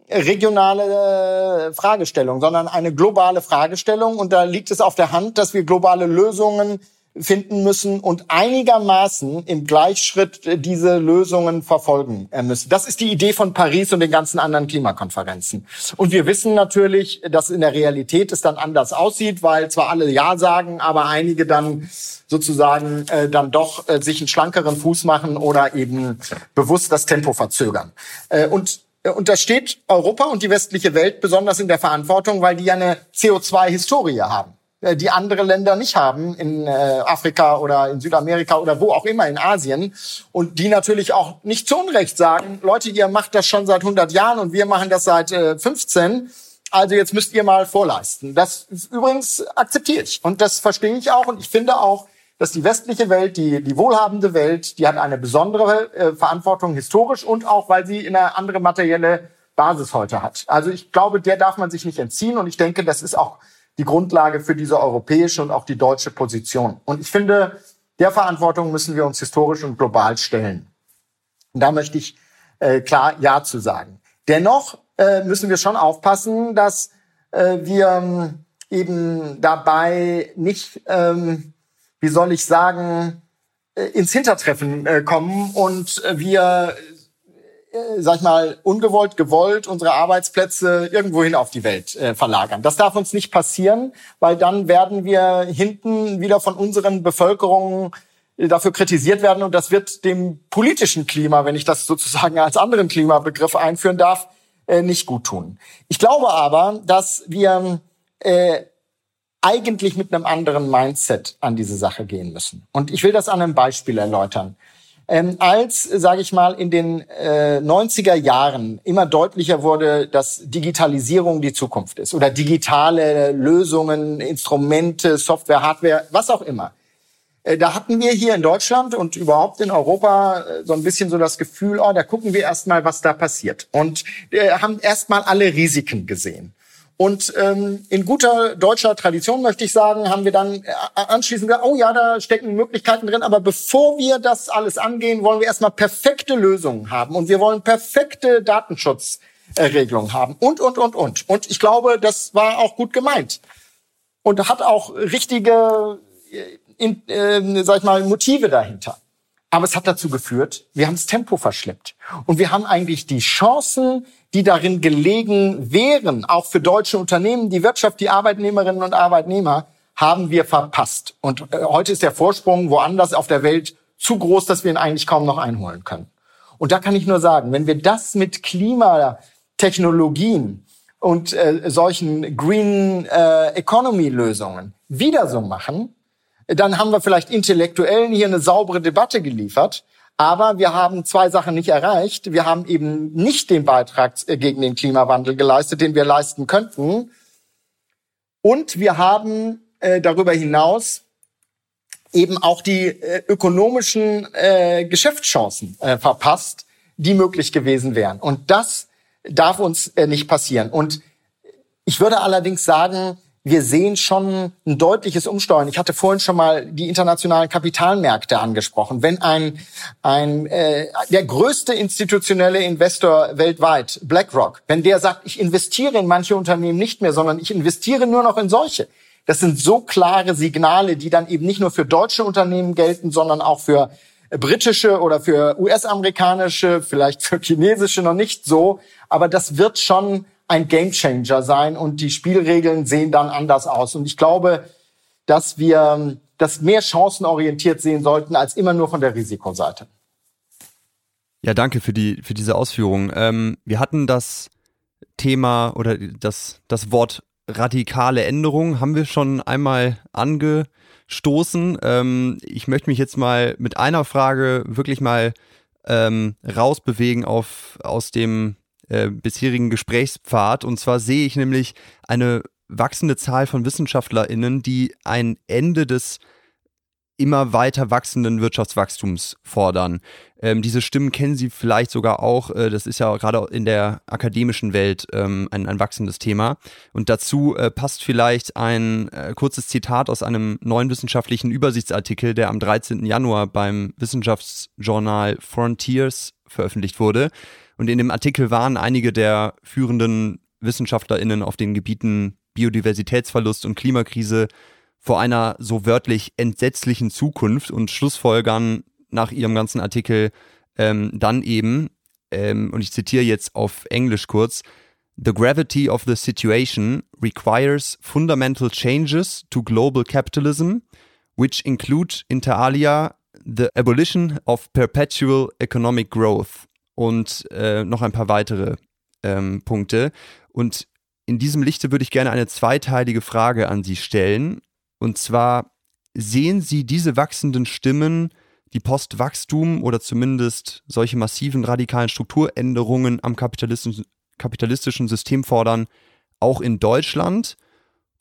regionale Fragestellung, sondern eine globale Fragestellung. Und da liegt es auf der Hand, dass wir globale Lösungen finden müssen und einigermaßen im Gleichschritt diese Lösungen verfolgen müssen. Das ist die Idee von Paris und den ganzen anderen Klimakonferenzen. Und wir wissen natürlich, dass in der Realität es dann anders aussieht, weil zwar alle Ja sagen, aber einige dann sozusagen äh, dann doch äh, sich einen schlankeren Fuß machen oder eben bewusst das Tempo verzögern. Äh, und äh, und da steht Europa und die westliche Welt besonders in der Verantwortung, weil die ja eine CO2-Historie haben, äh, die andere Länder nicht haben in äh, Afrika oder in Südamerika oder wo auch immer in Asien. Und die natürlich auch nicht zu Unrecht sagen, Leute, ihr macht das schon seit 100 Jahren und wir machen das seit 15. Also jetzt müsst ihr mal vorleisten. Das übrigens akzeptiere ich und das verstehe ich auch und ich finde auch, dass die westliche Welt, die, die wohlhabende Welt, die hat eine besondere äh, Verantwortung historisch und auch, weil sie eine andere materielle Basis heute hat. Also ich glaube, der darf man sich nicht entziehen und ich denke, das ist auch die Grundlage für diese europäische und auch die deutsche Position. Und ich finde, der Verantwortung müssen wir uns historisch und global stellen. Und da möchte ich äh, klar Ja zu sagen. Dennoch äh, müssen wir schon aufpassen, dass äh, wir ähm, eben dabei nicht ähm, wie soll ich sagen, äh, ins Hintertreffen äh, kommen und äh, wir, sag ich mal, ungewollt, gewollt unsere Arbeitsplätze irgendwohin auf die Welt verlagern. Das darf uns nicht passieren, weil dann werden wir hinten wieder von unseren Bevölkerungen dafür kritisiert werden und das wird dem politischen Klima, wenn ich das sozusagen als anderen Klimabegriff einführen darf, nicht gut tun. Ich glaube aber, dass wir äh, eigentlich mit einem anderen Mindset an diese Sache gehen müssen. Und ich will das an einem Beispiel erläutern. Ähm, als, sage ich mal, in den äh, 90er Jahren immer deutlicher wurde, dass Digitalisierung die Zukunft ist oder digitale Lösungen, Instrumente, Software, Hardware, was auch immer. Äh, da hatten wir hier in Deutschland und überhaupt in Europa äh, so ein bisschen so das Gefühl, oh, da gucken wir erstmal, was da passiert. Und äh, haben erstmal alle Risiken gesehen. Und ähm, in guter deutscher Tradition möchte ich sagen, haben wir dann äh, anschließend gesagt, oh ja, da stecken Möglichkeiten drin, aber bevor wir das alles angehen, wollen wir erstmal perfekte Lösungen haben und wir wollen perfekte Datenschutzregelungen haben und, und, und, und. Und ich glaube, das war auch gut gemeint und hat auch richtige, äh, in, äh, sag ich mal, Motive dahinter. Aber es hat dazu geführt, wir haben das Tempo verschleppt. Und wir haben eigentlich die Chancen, die darin gelegen wären, auch für deutsche Unternehmen, die Wirtschaft, die Arbeitnehmerinnen und Arbeitnehmer, haben wir verpasst. Und äh, heute ist der Vorsprung woanders auf der Welt zu groß, dass wir ihn eigentlich kaum noch einholen können. Und da kann ich nur sagen, wenn wir das mit Klimatechnologien und äh, solchen Green äh, Economy Lösungen wieder so machen, dann haben wir vielleicht Intellektuellen hier eine saubere Debatte geliefert. Aber wir haben zwei Sachen nicht erreicht. Wir haben eben nicht den Beitrag äh, gegen den Klimawandel geleistet, den wir leisten könnten. Und wir haben äh, darüber hinaus eben auch die äh, ökonomischen äh, Geschäftschancen äh, verpasst, die möglich gewesen wären. Und das darf uns äh, nicht passieren. Und ich würde allerdings sagen, wir sehen schon ein deutliches Umsteuern. Ich hatte vorhin schon mal die internationalen Kapitalmärkte angesprochen. Wenn ein, ein äh, der größte institutionelle Investor weltweit, BlackRock, wenn der sagt, ich investiere in manche Unternehmen nicht mehr, sondern ich investiere nur noch in solche, das sind so klare Signale, die dann eben nicht nur für deutsche Unternehmen gelten, sondern auch für britische oder für US-amerikanische, vielleicht für chinesische noch nicht so. Aber das wird schon ein Gamechanger sein und die Spielregeln sehen dann anders aus. Und ich glaube, dass wir das mehr chancenorientiert sehen sollten als immer nur von der Risikoseite. Ja, danke für die für diese Ausführung. Ähm, wir hatten das Thema oder das das Wort radikale Änderung haben wir schon einmal angestoßen. Ähm, ich möchte mich jetzt mal mit einer Frage wirklich mal ähm, rausbewegen auf aus dem äh, bisherigen Gesprächspfad. Und zwar sehe ich nämlich eine wachsende Zahl von WissenschaftlerInnen, die ein Ende des immer weiter wachsenden Wirtschaftswachstums fordern. Ähm, diese Stimmen kennen Sie vielleicht sogar auch. Äh, das ist ja gerade in der akademischen Welt ähm, ein, ein wachsendes Thema. Und dazu äh, passt vielleicht ein äh, kurzes Zitat aus einem neuen wissenschaftlichen Übersichtsartikel, der am 13. Januar beim Wissenschaftsjournal Frontiers veröffentlicht wurde. Und in dem Artikel waren einige der führenden WissenschaftlerInnen auf den Gebieten Biodiversitätsverlust und Klimakrise vor einer so wörtlich entsetzlichen Zukunft und schlussfolgern nach ihrem ganzen Artikel ähm, dann eben, ähm, und ich zitiere jetzt auf Englisch kurz, The gravity of the situation requires fundamental changes to global capitalism, which include inter alia the abolition of perpetual economic growth und äh, noch ein paar weitere ähm, Punkte. Und in diesem Lichte würde ich gerne eine zweiteilige Frage an Sie stellen. Und zwar, sehen Sie diese wachsenden Stimmen, die Postwachstum oder zumindest solche massiven radikalen Strukturänderungen am kapitalistischen, kapitalistischen System fordern, auch in Deutschland?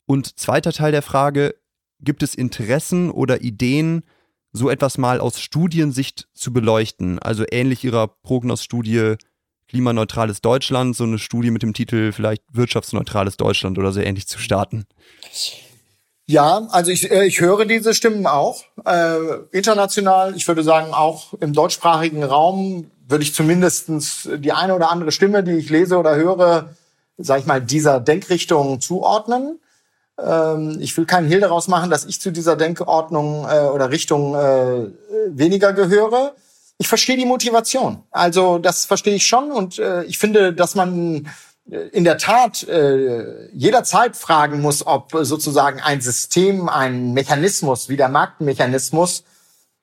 Und zweiter Teil der Frage, gibt es Interessen oder Ideen, so etwas mal aus Studiensicht zu beleuchten. Also ähnlich ihrer Prognos-Studie Klimaneutrales Deutschland, so eine Studie mit dem Titel vielleicht Wirtschaftsneutrales Deutschland oder so ähnlich zu starten. Ja, also ich, äh, ich höre diese Stimmen auch. Äh, international, ich würde sagen, auch im deutschsprachigen Raum würde ich zumindestens die eine oder andere Stimme, die ich lese oder höre, sag ich mal, dieser Denkrichtung zuordnen. Ähm, ich will keinen Hehl daraus machen, dass ich zu dieser Denkordnung äh, oder Richtung äh, weniger gehöre. Ich verstehe die Motivation. Also das verstehe ich schon und äh, ich finde, dass man äh, in der Tat äh, jederzeit fragen muss, ob sozusagen ein System, ein Mechanismus wie der Marktmechanismus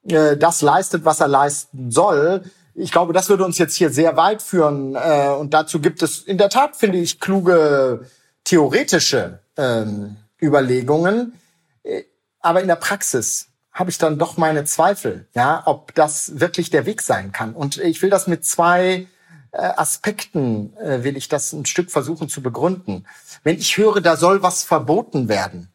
äh, das leistet, was er leisten soll. Ich glaube, das würde uns jetzt hier sehr weit führen. Äh, und dazu gibt es in der Tat, finde ich, kluge theoretische ähm, Überlegungen. Äh, aber in der Praxis habe ich dann doch meine Zweifel, ja, ob das wirklich der Weg sein kann. Und ich will das mit zwei äh, Aspekten, äh, will ich das ein Stück versuchen zu begründen. Wenn ich höre, da soll was verboten werden,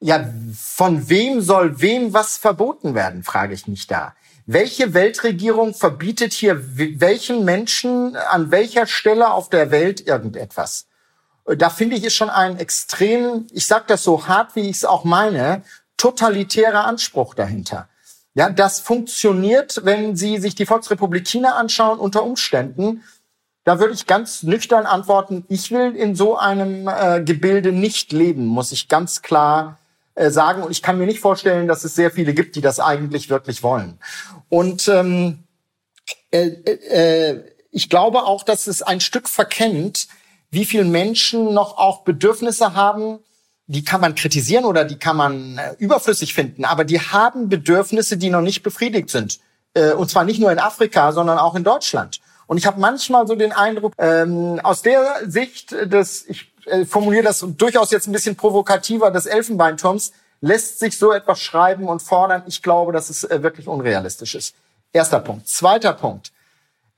ja, von wem soll wem was verboten werden, frage ich mich da. Welche Weltregierung verbietet hier welchen Menschen an welcher Stelle auf der Welt irgendetwas? Da finde ich ist schon ein extrem, ich sage das so hart, wie ich es auch meine, totalitärer Anspruch dahinter. Ja, das funktioniert, wenn Sie sich die Volksrepublik China anschauen, unter Umständen. Da würde ich ganz nüchtern antworten, ich will in so einem äh, Gebilde nicht leben, muss ich ganz klar äh, sagen. Und ich kann mir nicht vorstellen, dass es sehr viele gibt, die das eigentlich wirklich wollen. Und ähm, äh, äh, ich glaube auch, dass es ein Stück verkennt, wie viele Menschen noch auch Bedürfnisse haben, die kann man kritisieren oder die kann man äh, überflüssig finden, aber die haben Bedürfnisse, die noch nicht befriedigt sind. Äh, und zwar nicht nur in Afrika, sondern auch in Deutschland. Und ich habe manchmal so den Eindruck, ähm, aus der Sicht des, ich äh, formuliere das durchaus jetzt ein bisschen provokativer, des Elfenbeinturms, lässt sich so etwas schreiben und fordern. Ich glaube, dass es äh, wirklich unrealistisch ist. Erster Punkt. Zweiter Punkt.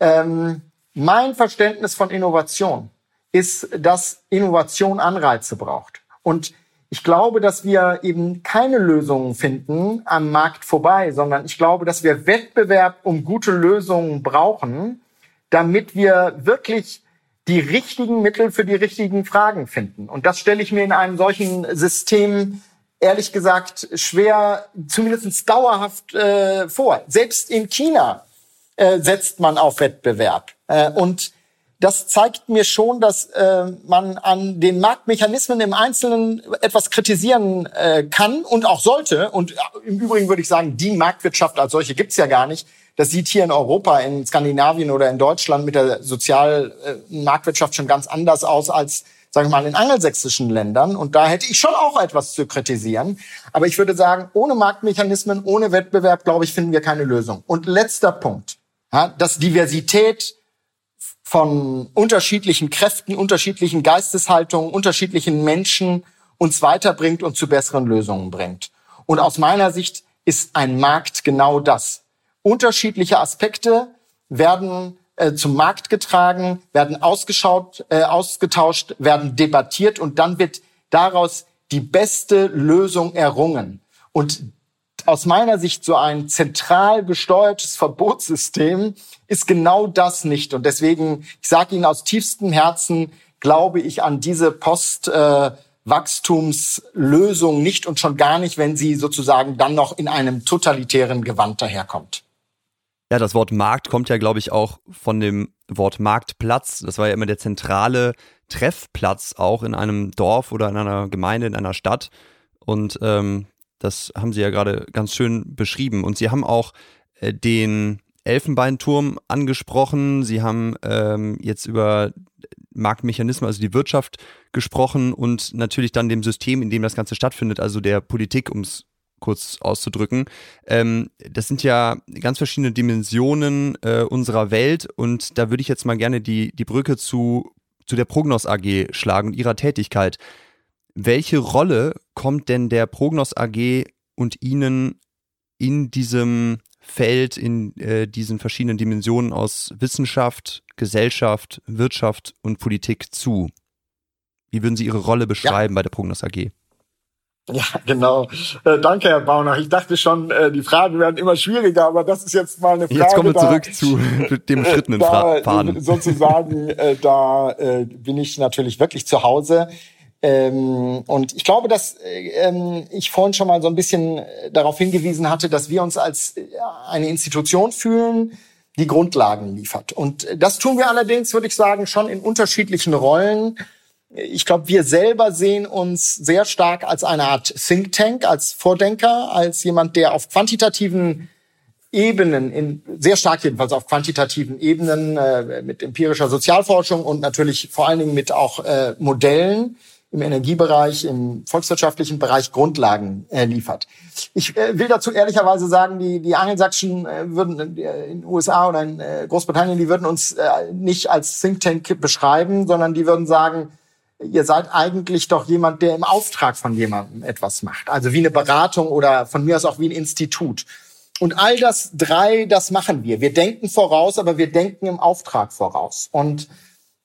Ähm, mein Verständnis von Innovation ist, dass Innovation Anreize braucht. Und ich glaube, dass wir eben keine Lösungen finden am Markt vorbei, sondern ich glaube, dass wir Wettbewerb um gute Lösungen brauchen, damit wir wirklich die richtigen Mittel für die richtigen Fragen finden. Und das stelle ich mir in einem solchen System ehrlich gesagt schwer, zumindest dauerhaft äh, vor. Selbst in China äh, setzt man auf Wettbewerb. Äh, und das zeigt mir schon, dass äh, man an den Marktmechanismen im Einzelnen etwas kritisieren äh, kann und auch sollte. Und äh, im Übrigen würde ich sagen, die Marktwirtschaft als solche gibt's ja gar nicht. Das sieht hier in Europa, in Skandinavien oder in Deutschland mit der Sozialmarktwirtschaft äh, schon ganz anders aus als, sagen wir mal, in angelsächsischen Ländern. Und da hätte ich schon auch etwas zu kritisieren. Aber ich würde sagen, ohne Marktmechanismen, ohne Wettbewerb, glaube ich, finden wir keine Lösung. Und letzter Punkt. Ja, dass Diversität von unterschiedlichen Kräften, unterschiedlichen Geisteshaltungen, unterschiedlichen Menschen uns weiterbringt und zu besseren Lösungen bringt. Und aus meiner Sicht ist ein Markt genau das. Unterschiedliche Aspekte werden äh, zum Markt getragen, werden ausgeschaut, äh, ausgetauscht, werden debattiert und dann wird daraus die beste Lösung errungen. Und aus meiner Sicht so ein zentral gesteuertes Verbotssystem ist genau das nicht. Und deswegen, ich sage Ihnen aus tiefstem Herzen, glaube ich an diese Postwachstumslösung äh, nicht und schon gar nicht, wenn sie sozusagen dann noch in einem totalitären Gewand daherkommt. Ja, das Wort Markt kommt ja, glaube ich, auch von dem Wort Marktplatz. Das war ja immer der zentrale Treffplatz auch in einem Dorf oder in einer Gemeinde, in einer Stadt. Und ähm, das haben Sie ja gerade ganz schön beschrieben. Und Sie haben auch äh, den Elfenbeinturm angesprochen. Sie haben ähm, jetzt über Marktmechanismen, also die Wirtschaft gesprochen und natürlich dann dem System, in dem das Ganze stattfindet, also der Politik, um es kurz auszudrücken. Ähm, das sind ja ganz verschiedene Dimensionen äh, unserer Welt und da würde ich jetzt mal gerne die, die Brücke zu, zu der Prognos AG schlagen und ihrer Tätigkeit. Welche Rolle kommt denn der Prognos AG und Ihnen in diesem Feld, in äh, diesen verschiedenen Dimensionen aus Wissenschaft, Gesellschaft, Wirtschaft und Politik zu? Wie würden Sie Ihre Rolle beschreiben ja. bei der Prognos AG? Ja, genau. Äh, danke, Herr Baunach. Ich dachte schon, äh, die Fragen werden immer schwieriger, aber das ist jetzt mal eine Frage. Jetzt kommen wir zurück zu dem schrittenden da, Faden. Sozusagen, äh, da äh, bin ich natürlich wirklich zu Hause. Ähm, und ich glaube, dass ähm, ich vorhin schon mal so ein bisschen äh, darauf hingewiesen hatte, dass wir uns als äh, eine Institution fühlen, die Grundlagen liefert. Und das tun wir allerdings, würde ich sagen, schon in unterschiedlichen Rollen. ich glaube, wir selber sehen uns sehr stark als eine Art Think Tank, als Vordenker, als jemand, der auf quantitativen Ebenen, in, sehr stark jedenfalls auf quantitativen Ebenen äh, mit empirischer Sozialforschung und natürlich vor allen Dingen mit auch äh, Modellen im Energiebereich, im volkswirtschaftlichen Bereich Grundlagen äh, liefert. Ich äh, will dazu ehrlicherweise sagen, die, die Angelsachsen äh, würden äh, in den USA oder in äh, Großbritannien, die würden uns äh, nicht als Think Tank beschreiben, sondern die würden sagen, ihr seid eigentlich doch jemand, der im Auftrag von jemandem etwas macht. Also wie eine Beratung oder von mir aus auch wie ein Institut. Und all das drei, das machen wir. Wir denken voraus, aber wir denken im Auftrag voraus. Und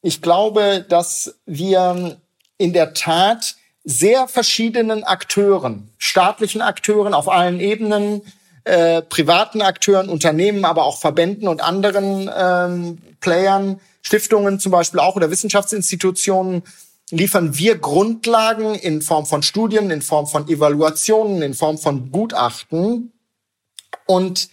ich glaube, dass wir in der Tat sehr verschiedenen Akteuren, staatlichen Akteuren auf allen Ebenen, äh, privaten Akteuren, Unternehmen, aber auch Verbänden und anderen ähm, Playern, Stiftungen zum Beispiel auch oder Wissenschaftsinstitutionen, liefern wir Grundlagen in Form von Studien, in Form von Evaluationen, in Form von Gutachten. Und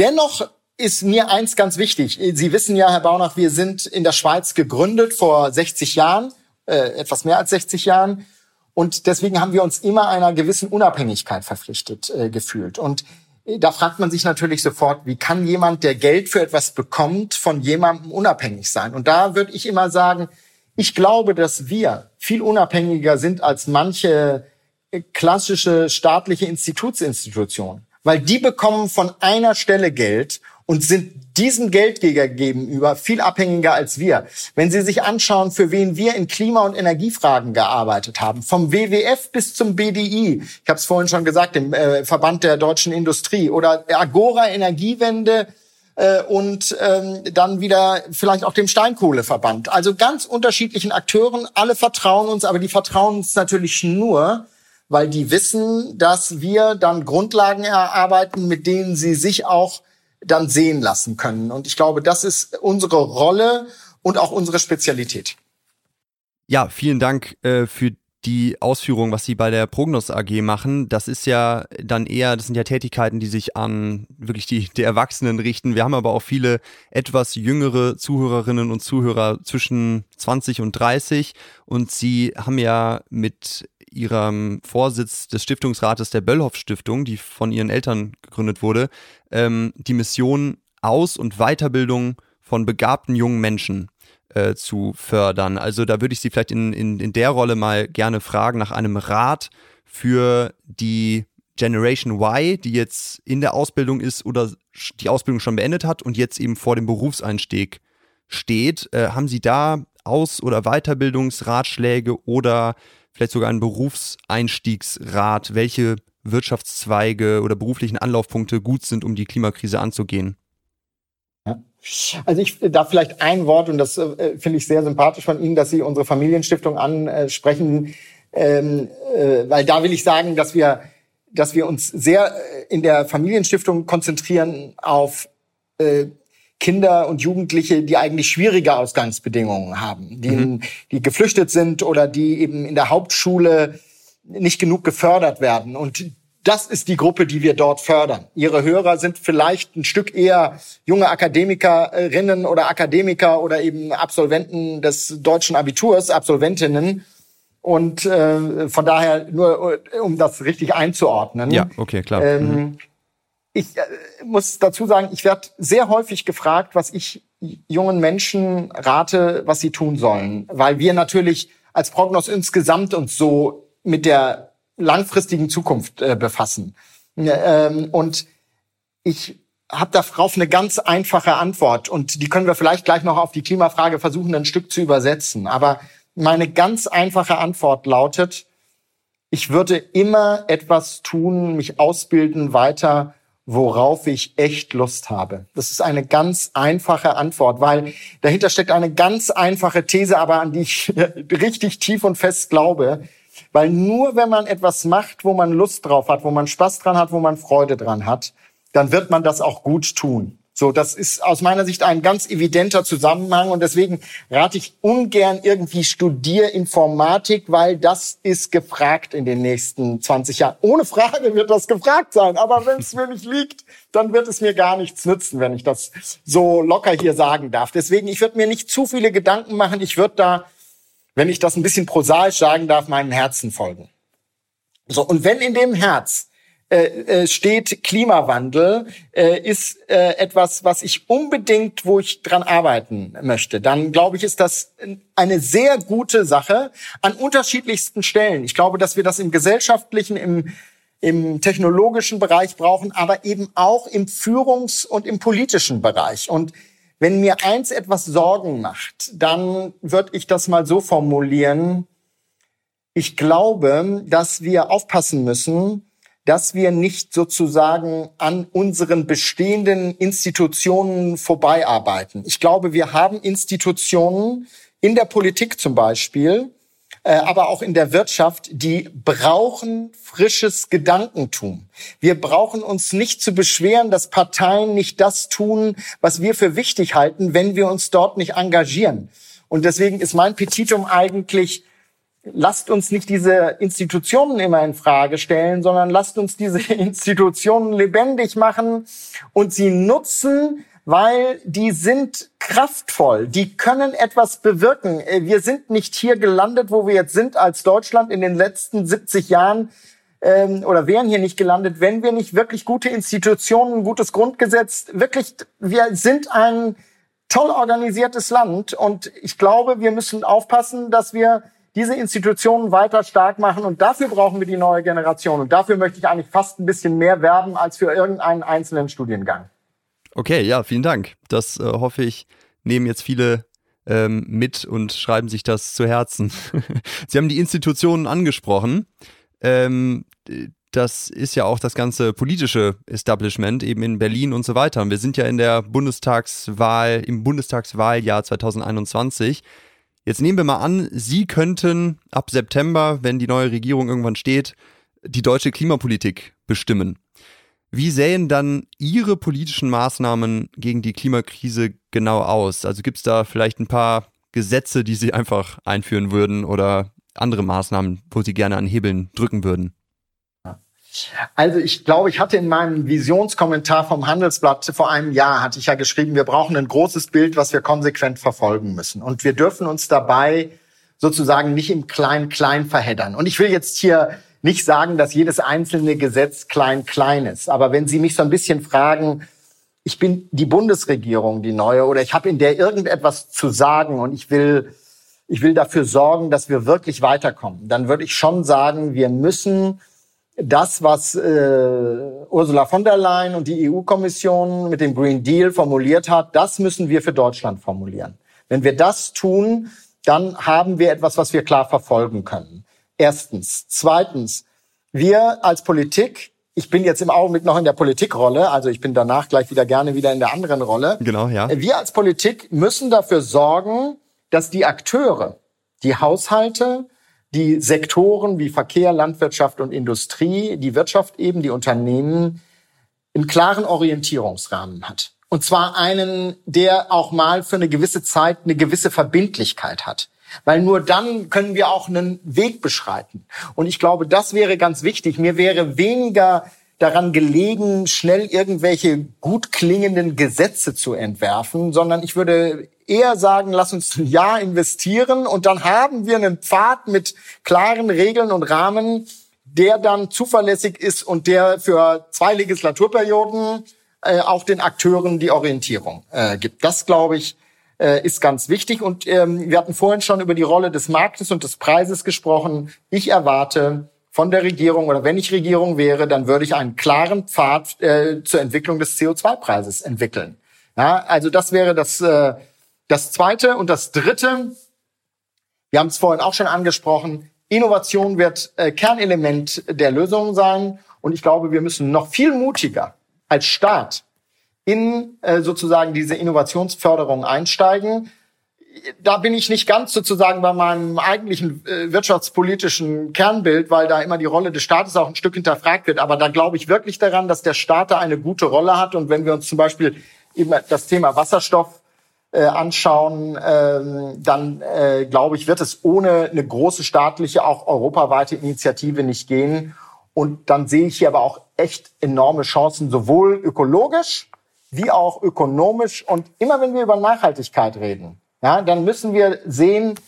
dennoch ist mir eins ganz wichtig. Sie wissen ja, Herr Baunach, wir sind in der Schweiz gegründet vor 60 Jahren äh, etwas mehr als 60 Jahren. Und deswegen haben wir uns immer einer gewissen Unabhängigkeit verpflichtet äh, gefühlt. Und äh, da fragt man sich natürlich sofort, wie kann jemand, der Geld für etwas bekommt, von jemandem unabhängig sein? Und da würde ich immer sagen, ich glaube, dass wir viel unabhängiger sind als manche äh, klassische staatliche Institutsinstitutionen, weil die bekommen von einer Stelle Geld und sind diesem Geldgeber gegenüber viel abhängiger als wir. Wenn Sie sich anschauen, für wen wir in Klima- und Energiefragen gearbeitet haben, vom WWF bis zum BDI, ich habe es vorhin schon gesagt, dem äh, Verband der deutschen Industrie oder Agora Energiewende, äh, und ähm, dann wieder vielleicht auch dem Steinkohleverband. Also ganz unterschiedlichen Akteuren, alle vertrauen uns, aber die vertrauen uns natürlich nur, weil die wissen, dass wir dann Grundlagen erarbeiten, mit denen sie sich auch dann sehen lassen können. Und ich glaube, das ist unsere Rolle und auch unsere Spezialität. Ja, vielen Dank äh, für die Ausführung, was Sie bei der Prognos AG machen. Das ist ja dann eher, das sind ja Tätigkeiten, die sich an wirklich die, die Erwachsenen richten. Wir haben aber auch viele etwas jüngere Zuhörerinnen und Zuhörer zwischen 20 und 30 und Sie haben ja mit ihrem Vorsitz des Stiftungsrates der Böllhoff Stiftung, die von ihren Eltern gegründet wurde, ähm, die Mission Aus- und Weiterbildung von begabten jungen Menschen äh, zu fördern. Also da würde ich Sie vielleicht in, in, in der Rolle mal gerne fragen nach einem Rat für die Generation Y, die jetzt in der Ausbildung ist oder die Ausbildung schon beendet hat und jetzt eben vor dem Berufseinstieg steht. Äh, haben Sie da Aus- oder Weiterbildungsratschläge oder vielleicht sogar einen Berufseinstiegsrat, welche Wirtschaftszweige oder beruflichen Anlaufpunkte gut sind, um die Klimakrise anzugehen? Also ich darf vielleicht ein Wort, und das äh, finde ich sehr sympathisch von Ihnen, dass Sie unsere Familienstiftung ansprechen, ähm, äh, weil da will ich sagen, dass wir, dass wir uns sehr äh, in der Familienstiftung konzentrieren auf äh, Kinder und Jugendliche, die eigentlich schwierige Ausgangsbedingungen haben, die, mhm. die geflüchtet sind oder die eben in der Hauptschule nicht genug gefördert werden. Und das ist die Gruppe, die wir dort fördern. Ihre Hörer sind vielleicht ein Stück eher junge Akademikerinnen oder Akademiker oder eben Absolventen des deutschen Abiturs, Absolventinnen. Und äh, von daher nur, um das richtig einzuordnen. Ja, okay, klar. Ähm, mhm ich äh, muss dazu sagen, ich werde sehr häufig gefragt, was ich jungen Menschen rate, was sie tun sollen, weil wir natürlich als Prognos insgesamt uns so mit der langfristigen Zukunft äh, befassen. Ähm, und ich habe darauf eine ganz einfache Antwort und die können wir vielleicht gleich noch auf die Klimafrage versuchen, ein Stück zu übersetzen. Aber meine ganz einfache Antwort lautet, ich würde immer etwas tun, mich ausbilden, weiter worauf ich echt Lust habe? Das ist eine ganz einfache Antwort, weil dahinter steckt eine ganz einfache These, aber an die ich richtig tief und fest glaube. Weil nur wenn man etwas macht, wo man Lust drauf hat, wo man Spaß dran hat, wo man Freude dran hat, dann wird man das auch gut tun. So, das ist aus meiner Sicht ein ganz evidenter Zusammenhang und deswegen rate ich ungern irgendwie studier Informatik, weil das ist gefragt in den nächsten 20 Jahren. Ohne Frage wird das gefragt sein, aber wenn es mir nicht liegt, dann wird es mir gar nichts nützen, wenn ich das so locker hier sagen darf. Deswegen, ich würde mir nicht zu viele Gedanken machen. Ich würde da wenn ich das ein bisschen prosaisch sagen darf, meinem Herzen folgen. So, und wenn in dem Herz äh, äh, steht Klimawandel, äh, ist äh, etwas, was ich unbedingt, wo ich dran arbeiten möchte, dann glaube ich, ist das eine sehr gute Sache an unterschiedlichsten Stellen. Ich glaube, dass wir das im gesellschaftlichen, im im technologischen Bereich brauchen, aber eben auch im Führungs- und im politischen Bereich. Und wenn mir eins etwas Sorgen macht, dann würde ich das mal so formulieren. Ich glaube, dass wir aufpassen müssen, dass wir nicht sozusagen an unseren bestehenden Institutionen vorbeiarbeiten. Ich glaube, wir haben Institutionen in der Politik zum Beispiel, aber auch in der Wirtschaft, die brauchen frisches Gedankentum. Wir brauchen uns nicht zu beschweren, dass Parteien nicht das tun, was wir für wichtig halten, wenn wir uns dort nicht engagieren. Und deswegen ist mein Petitum eigentlich, lasst uns nicht diese Institutionen immer in Frage stellen, sondern lasst uns diese Institutionen lebendig machen und sie nutzen, weil die sind kraftvoll, die können etwas bewirken. Äh, wir sind nicht hier gelandet, wo wir jetzt sind als Deutschland in den letzten 70 Jahren ähm, oder wären hier nicht gelandet, wenn wir nicht wirklich gute Institutionen, gutes Grundgesetz, wirklich, wir sind ein toll organisiertes Land und ich glaube, wir müssen aufpassen, dass wir diese Institutionen weiter stark machen. Und dafür brauchen wir die neue Generation. Und dafür möchte ich eigentlich fast ein bisschen mehr werben als für irgendeinen einzelnen Studiengang. Okay, ja, vielen Dank. Das äh, hoffe ich, nehmen jetzt viele ähm, mit und schreiben sich das zu Herzen. Sie haben die Institutionen angesprochen. Ähm, das ist ja auch das ganze politische Establishment eben in Berlin und so weiter. Und wir sind ja in der Bundestagswahl, im Bundestagswahljahr 2021. Jetzt nehmen wir mal an, Sie könnten ab September, wenn die neue Regierung irgendwann steht, die deutsche Klimapolitik bestimmen. Wie sähen dann Ihre politischen Maßnahmen gegen die Klimakrise genau aus? Also gibt es da vielleicht ein paar Gesetze, die Sie einfach einführen würden oder andere Maßnahmen, wo Sie gerne an Hebeln drücken würden? Also ich glaube, ich hatte in meinem Visionskommentar vom Handelsblatt vor einem Jahr, hatte ich ja geschrieben, wir brauchen ein großes Bild, was wir konsequent verfolgen müssen. Und wir dürfen uns dabei sozusagen nicht im Klein-Klein verheddern. Und ich will jetzt hier nicht sagen, dass jedes einzelne Gesetz klein-klein ist. Aber wenn Sie mich so ein bisschen fragen, ich bin die Bundesregierung, die neue, oder ich habe in der irgendetwas zu sagen und ich will, ich will dafür sorgen, dass wir wirklich weiterkommen, dann würde ich schon sagen, wir müssen das, was äh, Ursula von der Leyen und die EU-Kommission mit dem Green Deal formuliert hat, das müssen wir für Deutschland formulieren. Wenn wir das tun, dann haben wir etwas, was wir klar verfolgen können. Erstens. Zweitens, wir als Politik, ich bin jetzt im Augenblick noch in der Politikrolle, also ich bin danach gleich wieder gerne wieder in der anderen Rolle. Genau, ja. Wir als Politik müssen dafür sorgen, dass die Akteure, die Haushalte, die Sektoren wie Verkehr, Landwirtschaft und Industrie, die Wirtschaft eben, die Unternehmen, einen klaren Orientierungsrahmen hat. Und zwar einen, der auch mal für eine gewisse Zeit eine gewisse Verbindlichkeit hat. Weil nur dann können wir auch einen Weg beschreiten. Und ich glaube, das wäre ganz wichtig. Mir wäre weniger daran gelegen, schnell irgendwelche gut klingenden Gesetze zu entwerfen, sondern ich würde eher sagen, lass uns ein Jahr investieren und dann haben wir einen Pfad mit klaren Regeln und Rahmen, der dann zuverlässig ist und der für zwei Legislaturperioden äh, auch den Akteuren die Orientierung äh, gibt. Das, glaube ich, äh, ist ganz wichtig. Und ähm, wir hatten vorhin schon über die Rolle des Marktes und des Preises gesprochen. Ich erwarte von der Regierung oder wenn ich Regierung wäre, dann würde ich einen klaren Pfad äh, zur Entwicklung des CO2-Preises entwickeln. Ja, also das wäre das, äh, das Zweite. Und das Dritte, wir haben es vorhin auch schon angesprochen, Innovation wird äh, Kernelement der Lösung sein. Und ich glaube, wir müssen noch viel mutiger als Staat in äh, sozusagen diese Innovationsförderung einsteigen. Da bin ich nicht ganz sozusagen bei meinem eigentlichen äh, wirtschaftspolitischen Kernbild, weil da immer die Rolle des Staates auch ein Stück hinterfragt wird. Aber da glaube ich wirklich daran, dass der Staat da eine gute Rolle hat. Und wenn wir uns zum Beispiel eben das Thema Wasserstoff äh, anschauen, ähm, dann äh, glaube ich, wird es ohne eine große staatliche, auch europaweite Initiative nicht gehen. Und dann sehe ich hier aber auch echt enorme Chancen, sowohl ökologisch wie auch ökonomisch. Und immer wenn wir über Nachhaltigkeit reden, ja, dann müssen wir sehen,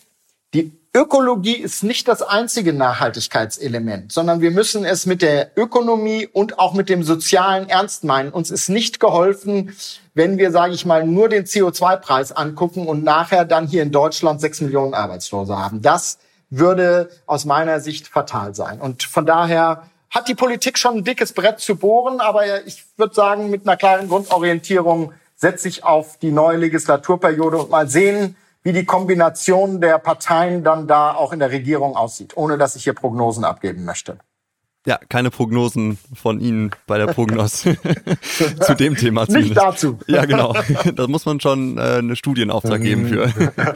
die Ökologie ist nicht das einzige Nachhaltigkeitselement, sondern wir müssen es mit der Ökonomie und auch mit dem Sozialen ernst meinen. Uns ist nicht geholfen, wenn wir, sage ich mal, nur den CO2-Preis angucken und nachher dann hier in Deutschland sechs Millionen Arbeitslose haben. Das würde aus meiner Sicht fatal sein. Und von daher hat die Politik schon ein dickes Brett zu bohren, aber ich würde sagen, mit einer klaren Grundorientierung setze ich auf die neue Legislaturperiode und mal sehen, wie die Kombination der Parteien dann da auch in der Regierung aussieht, ohne dass ich hier Prognosen abgeben möchte. Ja, keine Prognosen von Ihnen bei der Prognos zu dem Thema. Zumindest. Nicht dazu. Ja, genau. Da muss man schon äh, eine Studienauftrag geben für.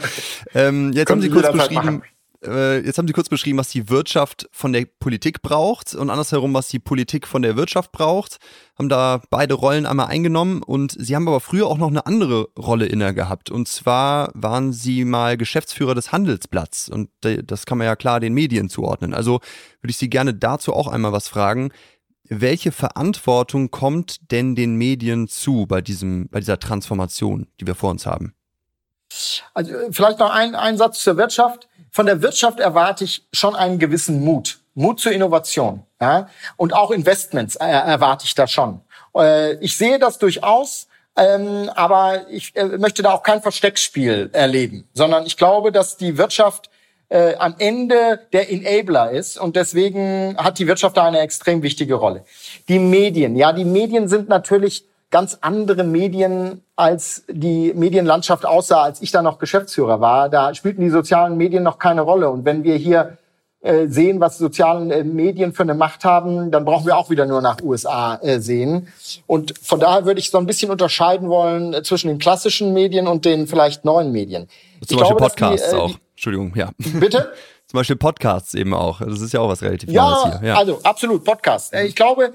ähm, jetzt haben Sie kurz beschrieben, machen äh, jetzt haben Sie kurz beschrieben, was die Wirtschaft von der Politik braucht und andersherum, was die Politik von der Wirtschaft braucht. Haben da beide Rollen einmal eingenommen und Sie haben aber früher auch noch eine andere Rolle inne gehabt. Und zwar waren Sie mal Geschäftsführer des Handelsblatts und das kann man ja klar den Medien zuordnen. Also würde ich Sie gerne dazu auch einmal was fragen. Welche Verantwortung kommt denn den Medien zu bei diesem, bei dieser Transformation, die wir vor uns haben? Also vielleicht noch ein, ein Satz zur Wirtschaft von der Wirtschaft erwarte ich schon einen gewissen Mut. Mut zur Innovation. Ja? Und auch Investments äh, erwarte ich da schon. Äh, ich sehe das durchaus, ähm, aber ich äh, möchte da auch kein Versteckspiel erleben, sondern ich glaube, dass die Wirtschaft äh, am Ende der Enabler ist und deswegen hat die Wirtschaft da eine extrem wichtige Rolle. Die Medien, ja, die Medien sind natürlich ganz andere Medien, als die Medienlandschaft aussah, als ich da noch Geschäftsführer war. Da spielten die sozialen Medien noch keine Rolle. Und wenn wir hier äh, sehen, was soziale äh, Medien für eine Macht haben, dann brauchen wir auch wieder nur nach USA äh, sehen. Und von daher würde ich so ein bisschen unterscheiden wollen zwischen den klassischen Medien und den vielleicht neuen Medien. Zum ich Beispiel glaube, Podcasts die, auch. Entschuldigung, ja. Bitte? Zum Beispiel Podcasts eben auch. Das ist ja auch was relativ ja, Neues hier. Ja, also absolut, Podcasts. Ich glaube,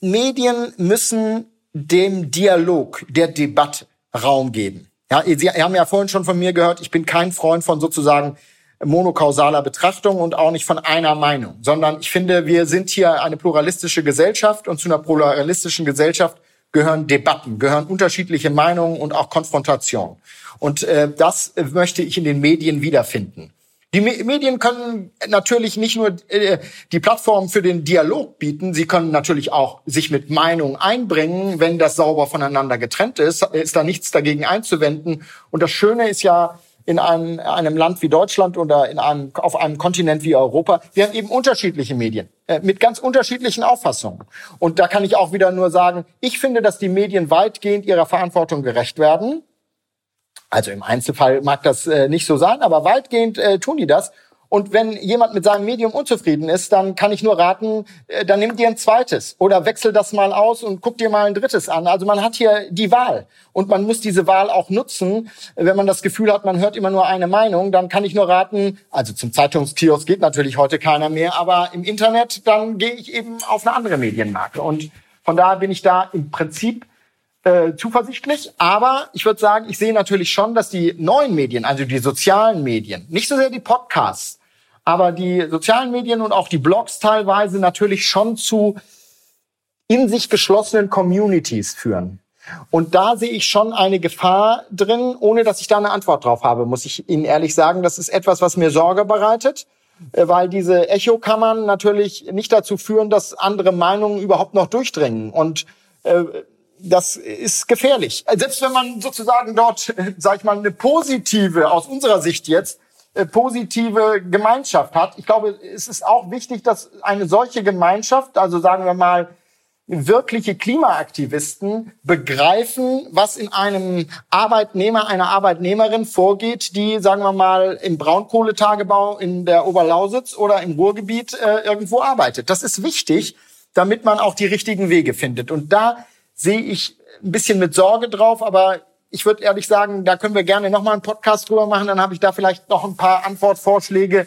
Medien müssen dem Dialog, der Debatte Raum geben. Ja, Sie haben ja vorhin schon von mir gehört, ich bin kein Freund von sozusagen monokausaler Betrachtung und auch nicht von einer Meinung, sondern ich finde, wir sind hier eine pluralistische Gesellschaft und zu einer pluralistischen Gesellschaft gehören Debatten, gehören unterschiedliche Meinungen und auch Konfrontation. Und äh, das möchte ich in den Medien wiederfinden. Die Medien können natürlich nicht nur äh, die Plattform für den Dialog bieten, sie können natürlich auch sich mit Meinung einbringen, wenn das sauber voneinander getrennt ist, ist da nichts dagegen einzuwenden. Und das Schöne ist ja, in einem, einem Land wie Deutschland oder in einem, auf einem Kontinent wie Europa, wir haben eben unterschiedliche Medien äh, mit ganz unterschiedlichen Auffassungen. Und da kann ich auch wieder nur sagen, ich finde, dass die Medien weitgehend ihrer Verantwortung gerecht werden. Also im Einzelfall mag das äh, nicht so sein, aber weitgehend äh, tun die das. Und wenn jemand mit seinem Medium unzufrieden ist, dann kann ich nur raten, äh, dann nimm dir ein zweites oder wechsel das mal aus und guck dir mal ein drittes an. Also man hat hier die Wahl und man muss diese Wahl auch nutzen. Wenn man das Gefühl hat, man hört immer nur eine Meinung, dann kann ich nur raten, also zum Zeitungskiosk geht natürlich heute keiner mehr, aber im Internet, dann gehe ich eben auf eine andere Medienmarke. Und von daher bin ich da im Prinzip äh, zuversichtlich. Aber ich würde sagen, ich sehe natürlich schon, dass die neuen Medien, also die sozialen Medien, nicht so sehr die Podcasts, aber die sozialen Medien und auch die Blogs teilweise natürlich schon zu in sich geschlossenen Communities führen. Und da sehe ich schon eine Gefahr drin, ohne dass ich da eine Antwort drauf habe, muss ich Ihnen ehrlich sagen. Das ist etwas, was mir Sorge bereitet, äh, weil diese Echokammern natürlich nicht dazu führen, dass andere Meinungen überhaupt noch durchdringen. Und äh, das ist gefährlich. Selbst wenn man sozusagen dort, sag ich mal, eine positive, aus unserer Sicht jetzt, äh, positive Gemeinschaft hat. Ich glaube, es ist auch wichtig, dass eine solche Gemeinschaft, also sagen wir mal, wirkliche Klimaaktivisten begreifen, was in einem Arbeitnehmer, einer Arbeitnehmerin vorgeht, die, sagen wir mal, im Braunkohletagebau in der Oberlausitz oder im Ruhrgebiet äh, irgendwo arbeitet. Das ist wichtig, damit man auch die richtigen Wege findet. Und da sehe ich ein bisschen mit Sorge drauf, aber ich würde ehrlich sagen, da können wir gerne nochmal einen Podcast drüber machen. Dann habe ich da vielleicht noch ein paar Antwortvorschläge,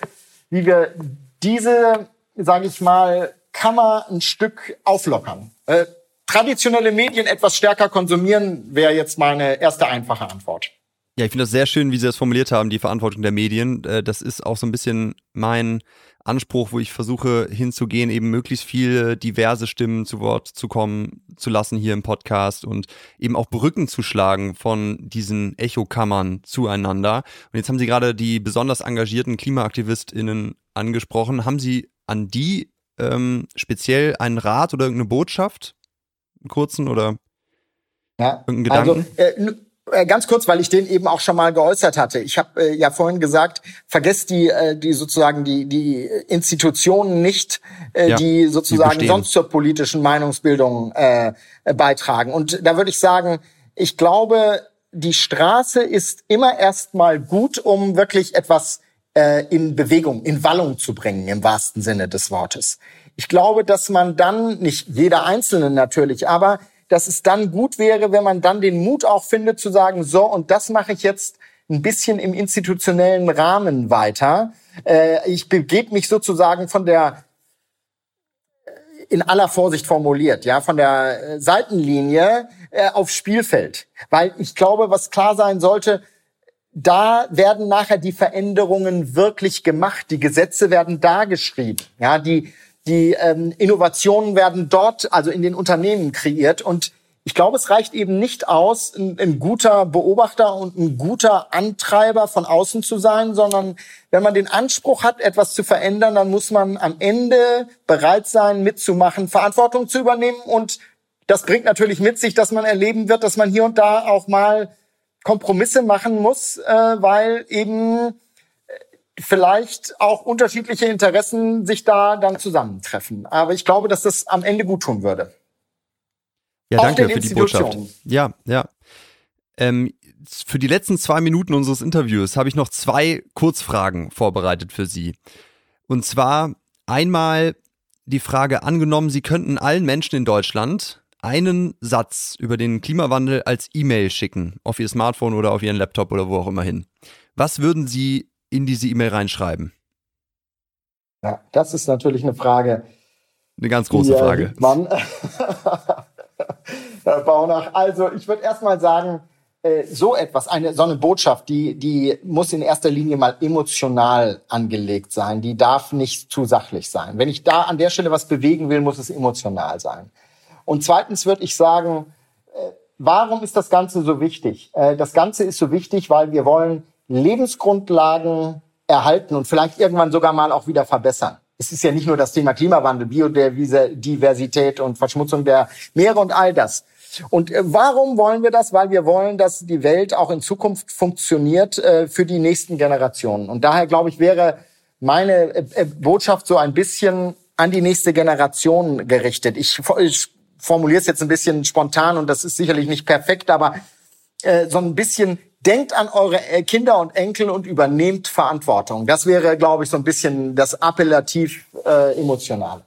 wie wir diese, sage ich mal, Kammer ein Stück auflockern. Äh, traditionelle Medien etwas stärker konsumieren, wäre jetzt meine erste einfache Antwort. Ja, ich finde das sehr schön, wie Sie das formuliert haben, die Verantwortung der Medien. Äh, das ist auch so ein bisschen mein Anspruch, wo ich versuche hinzugehen, eben möglichst viele diverse Stimmen zu Wort zu kommen zu lassen hier im Podcast und eben auch Brücken zu schlagen von diesen Echokammern zueinander. Und jetzt haben Sie gerade die besonders engagierten KlimaaktivistInnen angesprochen. Haben Sie an die ähm, speziell einen Rat oder irgendeine Botschaft? Einen kurzen oder ja, irgendeinen Gedanken? Also, äh, ganz kurz, weil ich den eben auch schon mal geäußert hatte. Ich habe äh, ja vorhin gesagt, vergesst die, äh, die sozusagen die, die Institutionen nicht, äh, ja, die sozusagen die sonst zur politischen Meinungsbildung äh, beitragen. Und da würde ich sagen, ich glaube, die Straße ist immer erstmal gut, um wirklich etwas äh, in Bewegung, in Wallung zu bringen, im wahrsten Sinne des Wortes. Ich glaube, dass man dann, nicht jeder Einzelne natürlich, aber dass es dann gut wäre, wenn man dann den Mut auch findet zu sagen, so, und das mache ich jetzt ein bisschen im institutionellen Rahmen weiter. Äh, ich begebe mich sozusagen von der äh, in aller Vorsicht formuliert, ja, von der äh, Seitenlinie äh, aufs Spielfeld. Weil ich glaube, was klar sein sollte, da werden nachher die Veränderungen wirklich gemacht. Die Gesetze werden da geschrieben. Ja, die, die ähm, Innovationen werden dort, also in den Unternehmen kreiert. Und ich glaube, es reicht eben nicht aus, ein, ein, guter Beobachter und ein guter Antreiber von außen zu sein, sondern wenn man den Anspruch hat, etwas zu verändern, dann muss man am Ende bereit sein, mitzumachen, Verantwortung zu übernehmen. Und das bringt natürlich mit sich, dass man erleben wird, dass man hier und da auch mal Kompromisse machen muss, äh, weil eben vielleicht auch unterschiedliche Interessen sich da dann zusammentreffen. Aber ich glaube, dass das am Ende gut tun würde. Ja, auch danke für die Botschaft. Ja, ja. Ähm, für die letzten zwei Minuten unseres Interviews habe ich noch zwei Kurzfragen vorbereitet für Sie. Und zwar einmal die Frage angenommen, Sie könnten allen Menschen in Deutschland einen Satz über den Klimawandel als E-Mail schicken, auf Ihr Smartphone oder auf Ihren Laptop oder wo auch immer hin. Was würden Sie in diese E-Mail reinschreiben? Ja, das ist natürlich eine Frage. Eine ganz große Frage. Mann. Herr Baunach, also ich würde erst mal sagen, äh, so etwas, eine, so eine Botschaft, die, die muss in erster Linie mal emotional angelegt sein. Die darf nicht zu sachlich sein. Wenn ich da an der Stelle was bewegen will, muss es emotional sein. Und zweitens würde ich sagen, äh, warum ist das Ganze so wichtig? Äh, das Ganze ist so wichtig, weil wir wollen Lebensgrundlagen erhalten und vielleicht irgendwann sogar mal auch wieder verbessern. Es ist ja nicht nur das Thema Klimawandel, Biodiversität und Verschmutzung der Meere und all das. Und äh, warum wollen wir das? Weil wir wollen, dass die Welt auch in Zukunft funktioniert äh, für die nächsten Generationen. Und daher, glaube ich, wäre meine äh, Botschaft so ein bisschen an die nächste Generation gerichtet. Ich, formuliere es jetzt ein bisschen spontan und das ist sicherlich nicht perfekt, aber so ein bisschen denkt an eure äh, Kinder und Enkel und übernehmt Verantwortung. Das wäre, glaube ich, so ein bisschen das appellativ äh, emotionale.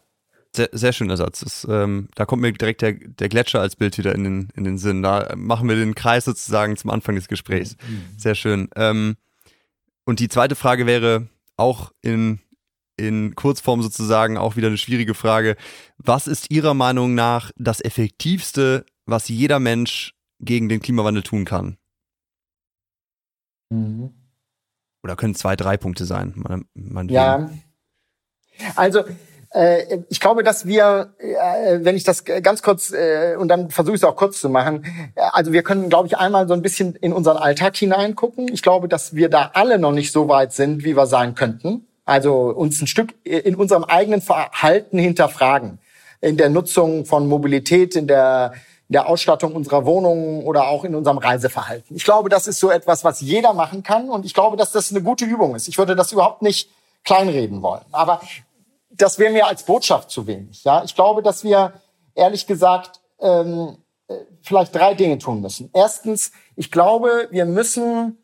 Sehr, sehr schöner Satz. Das, ähm, da kommt mir direkt der, der Gletscher als Bild wieder in den, in den Sinn. Da machen wir den Kreis sozusagen zum Anfang des Gesprächs. Mhm. Sehr schön. Ähm, und die zweite Frage wäre auch in, in Kurzform sozusagen auch wieder eine schwierige Frage. Was ist Ihrer Meinung nach das Effektivste, was jeder Mensch gegen den Klimawandel tun kann? Mhm. Oder können zwei, drei Punkte sein. Man, man ja. Also äh, ich glaube, dass wir, äh, wenn ich das ganz kurz äh, und dann versuche ich es auch kurz zu machen, also wir können, glaube ich, einmal so ein bisschen in unseren Alltag hineingucken. Ich glaube, dass wir da alle noch nicht so weit sind, wie wir sein könnten. Also uns ein Stück in unserem eigenen Verhalten hinterfragen, in der Nutzung von Mobilität, in der der Ausstattung unserer Wohnungen oder auch in unserem Reiseverhalten. Ich glaube, das ist so etwas, was jeder machen kann und ich glaube, dass das eine gute Übung ist. Ich würde das überhaupt nicht kleinreden wollen. Aber das wäre mir als Botschaft zu wenig. Ja, ich glaube, dass wir ehrlich gesagt ähm, äh, vielleicht drei Dinge tun müssen. Erstens, ich glaube, wir müssen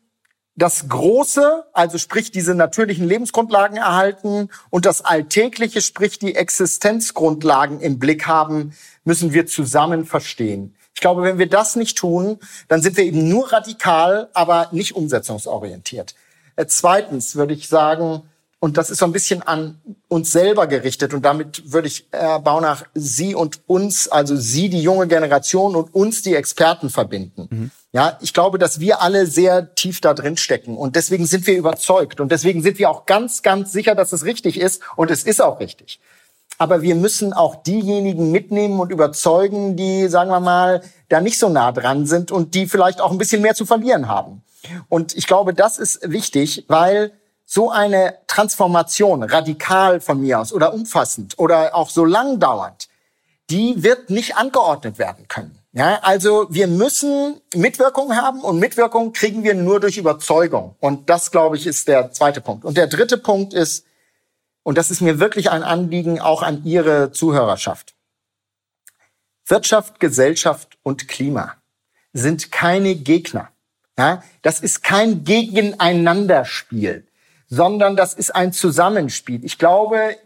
das Große, also sprich diese natürlichen Lebensgrundlagen erhalten und das Alltägliche, sprich die Existenzgrundlagen im Blick haben, müssen wir zusammen verstehen. Ich glaube, wenn wir das nicht tun, dann sind wir eben nur radikal, aber nicht umsetzungsorientiert. Äh, zweitens würde ich sagen, und das ist so ein bisschen an uns selber gerichtet. Und damit würde ich, Herr Baunach, Sie und uns, also Sie, die junge Generation und uns, die Experten verbinden. Mhm. Ja, ich glaube, dass wir alle sehr tief da drin stecken und deswegen sind wir überzeugt und deswegen sind wir auch ganz, ganz sicher, dass es richtig ist und es ist auch richtig. Aber wir müssen auch diejenigen mitnehmen und überzeugen, die, sagen wir mal, da nicht so nah dran sind und die vielleicht auch ein bisschen mehr zu verlieren haben. Und ich glaube, das ist wichtig, weil so eine Transformation, radikal von mir aus oder umfassend oder auch so lang dauernd, die wird nicht angeordnet werden können. Ja, also wir müssen Mitwirkung haben und Mitwirkung kriegen wir nur durch Überzeugung. Und das, glaube ich, ist der zweite Punkt. Und der dritte Punkt ist, und das ist mir wirklich ein Anliegen auch an Ihre Zuhörerschaft. Wirtschaft, Gesellschaft und Klima sind keine Gegner. Ja, das ist kein Gegeneinanderspiel, sondern das ist ein Zusammenspiel. Ich glaube,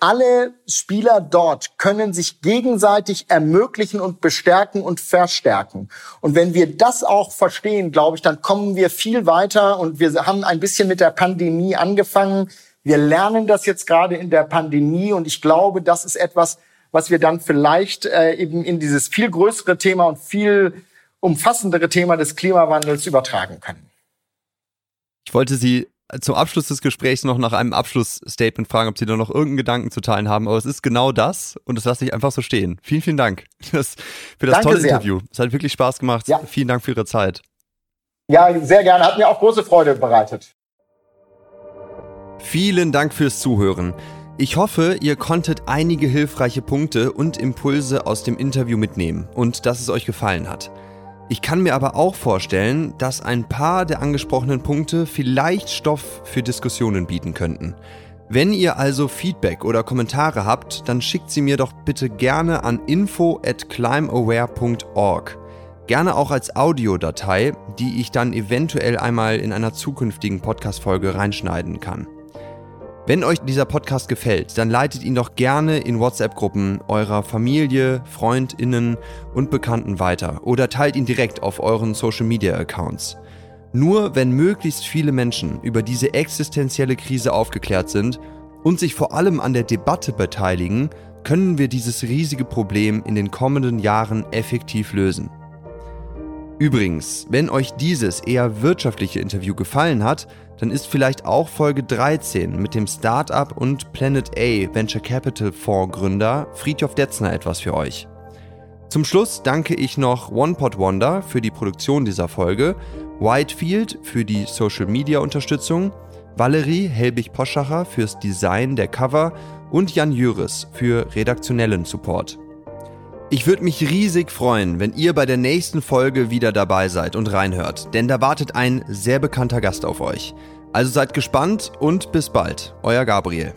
alle Spieler dort können sich gegenseitig ermöglichen und bestärken und verstärken. Und wenn wir das auch verstehen, glaube ich, dann kommen wir viel weiter und wir haben ein bisschen mit der Pandemie angefangen. Wir lernen das jetzt gerade in der Pandemie und ich glaube, das ist etwas, was wir dann vielleicht äh, eben in dieses viel größere Thema und viel umfassendere Thema des Klimawandels übertragen können. Ich wollte Sie zum Abschluss des Gesprächs noch nach einem Abschlussstatement fragen, ob Sie da noch irgendeinen Gedanken zu teilen haben. Aber es ist genau das und das lasse ich einfach so stehen. Vielen, vielen Dank das, für das tolle sehr. Interview. Es hat wirklich Spaß gemacht. Ja. Vielen Dank für Ihre Zeit. Ja, sehr gerne. Hat mir auch große Freude bereitet. Vielen Dank fürs Zuhören. Ich hoffe, ihr konntet einige hilfreiche Punkte und Impulse aus dem Interview mitnehmen und dass es euch gefallen hat. Ich kann mir aber auch vorstellen, dass ein paar der angesprochenen Punkte vielleicht Stoff für Diskussionen bieten könnten. Wenn ihr also Feedback oder Kommentare habt, dann schickt sie mir doch bitte gerne an info at climbaware.org. Gerne auch als Audiodatei, die ich dann eventuell einmal in einer zukünftigen Podcast-Folge reinschneiden kann. Wenn euch dieser Podcast gefällt, dann leitet ihn doch gerne in WhatsApp-Gruppen eurer Familie, Freundinnen und Bekannten weiter oder teilt ihn direkt auf euren Social-Media-Accounts. Nur wenn möglichst viele Menschen über diese existenzielle Krise aufgeklärt sind und sich vor allem an der Debatte beteiligen, können wir dieses riesige Problem in den kommenden Jahren effektiv lösen. Übrigens, wenn euch dieses eher wirtschaftliche Interview gefallen hat, dann ist vielleicht auch Folge 13 mit dem Startup und Planet A Venture Capital Fonds Gründer Friedhof Detzner etwas für euch. Zum Schluss danke ich noch OnePod Wonder für die Produktion dieser Folge, Whitefield für die Social Media Unterstützung, Valerie Helbig-Poschacher fürs Design der Cover und Jan Jüris für redaktionellen Support. Ich würde mich riesig freuen, wenn ihr bei der nächsten Folge wieder dabei seid und reinhört, denn da wartet ein sehr bekannter Gast auf euch. Also seid gespannt und bis bald, euer Gabriel.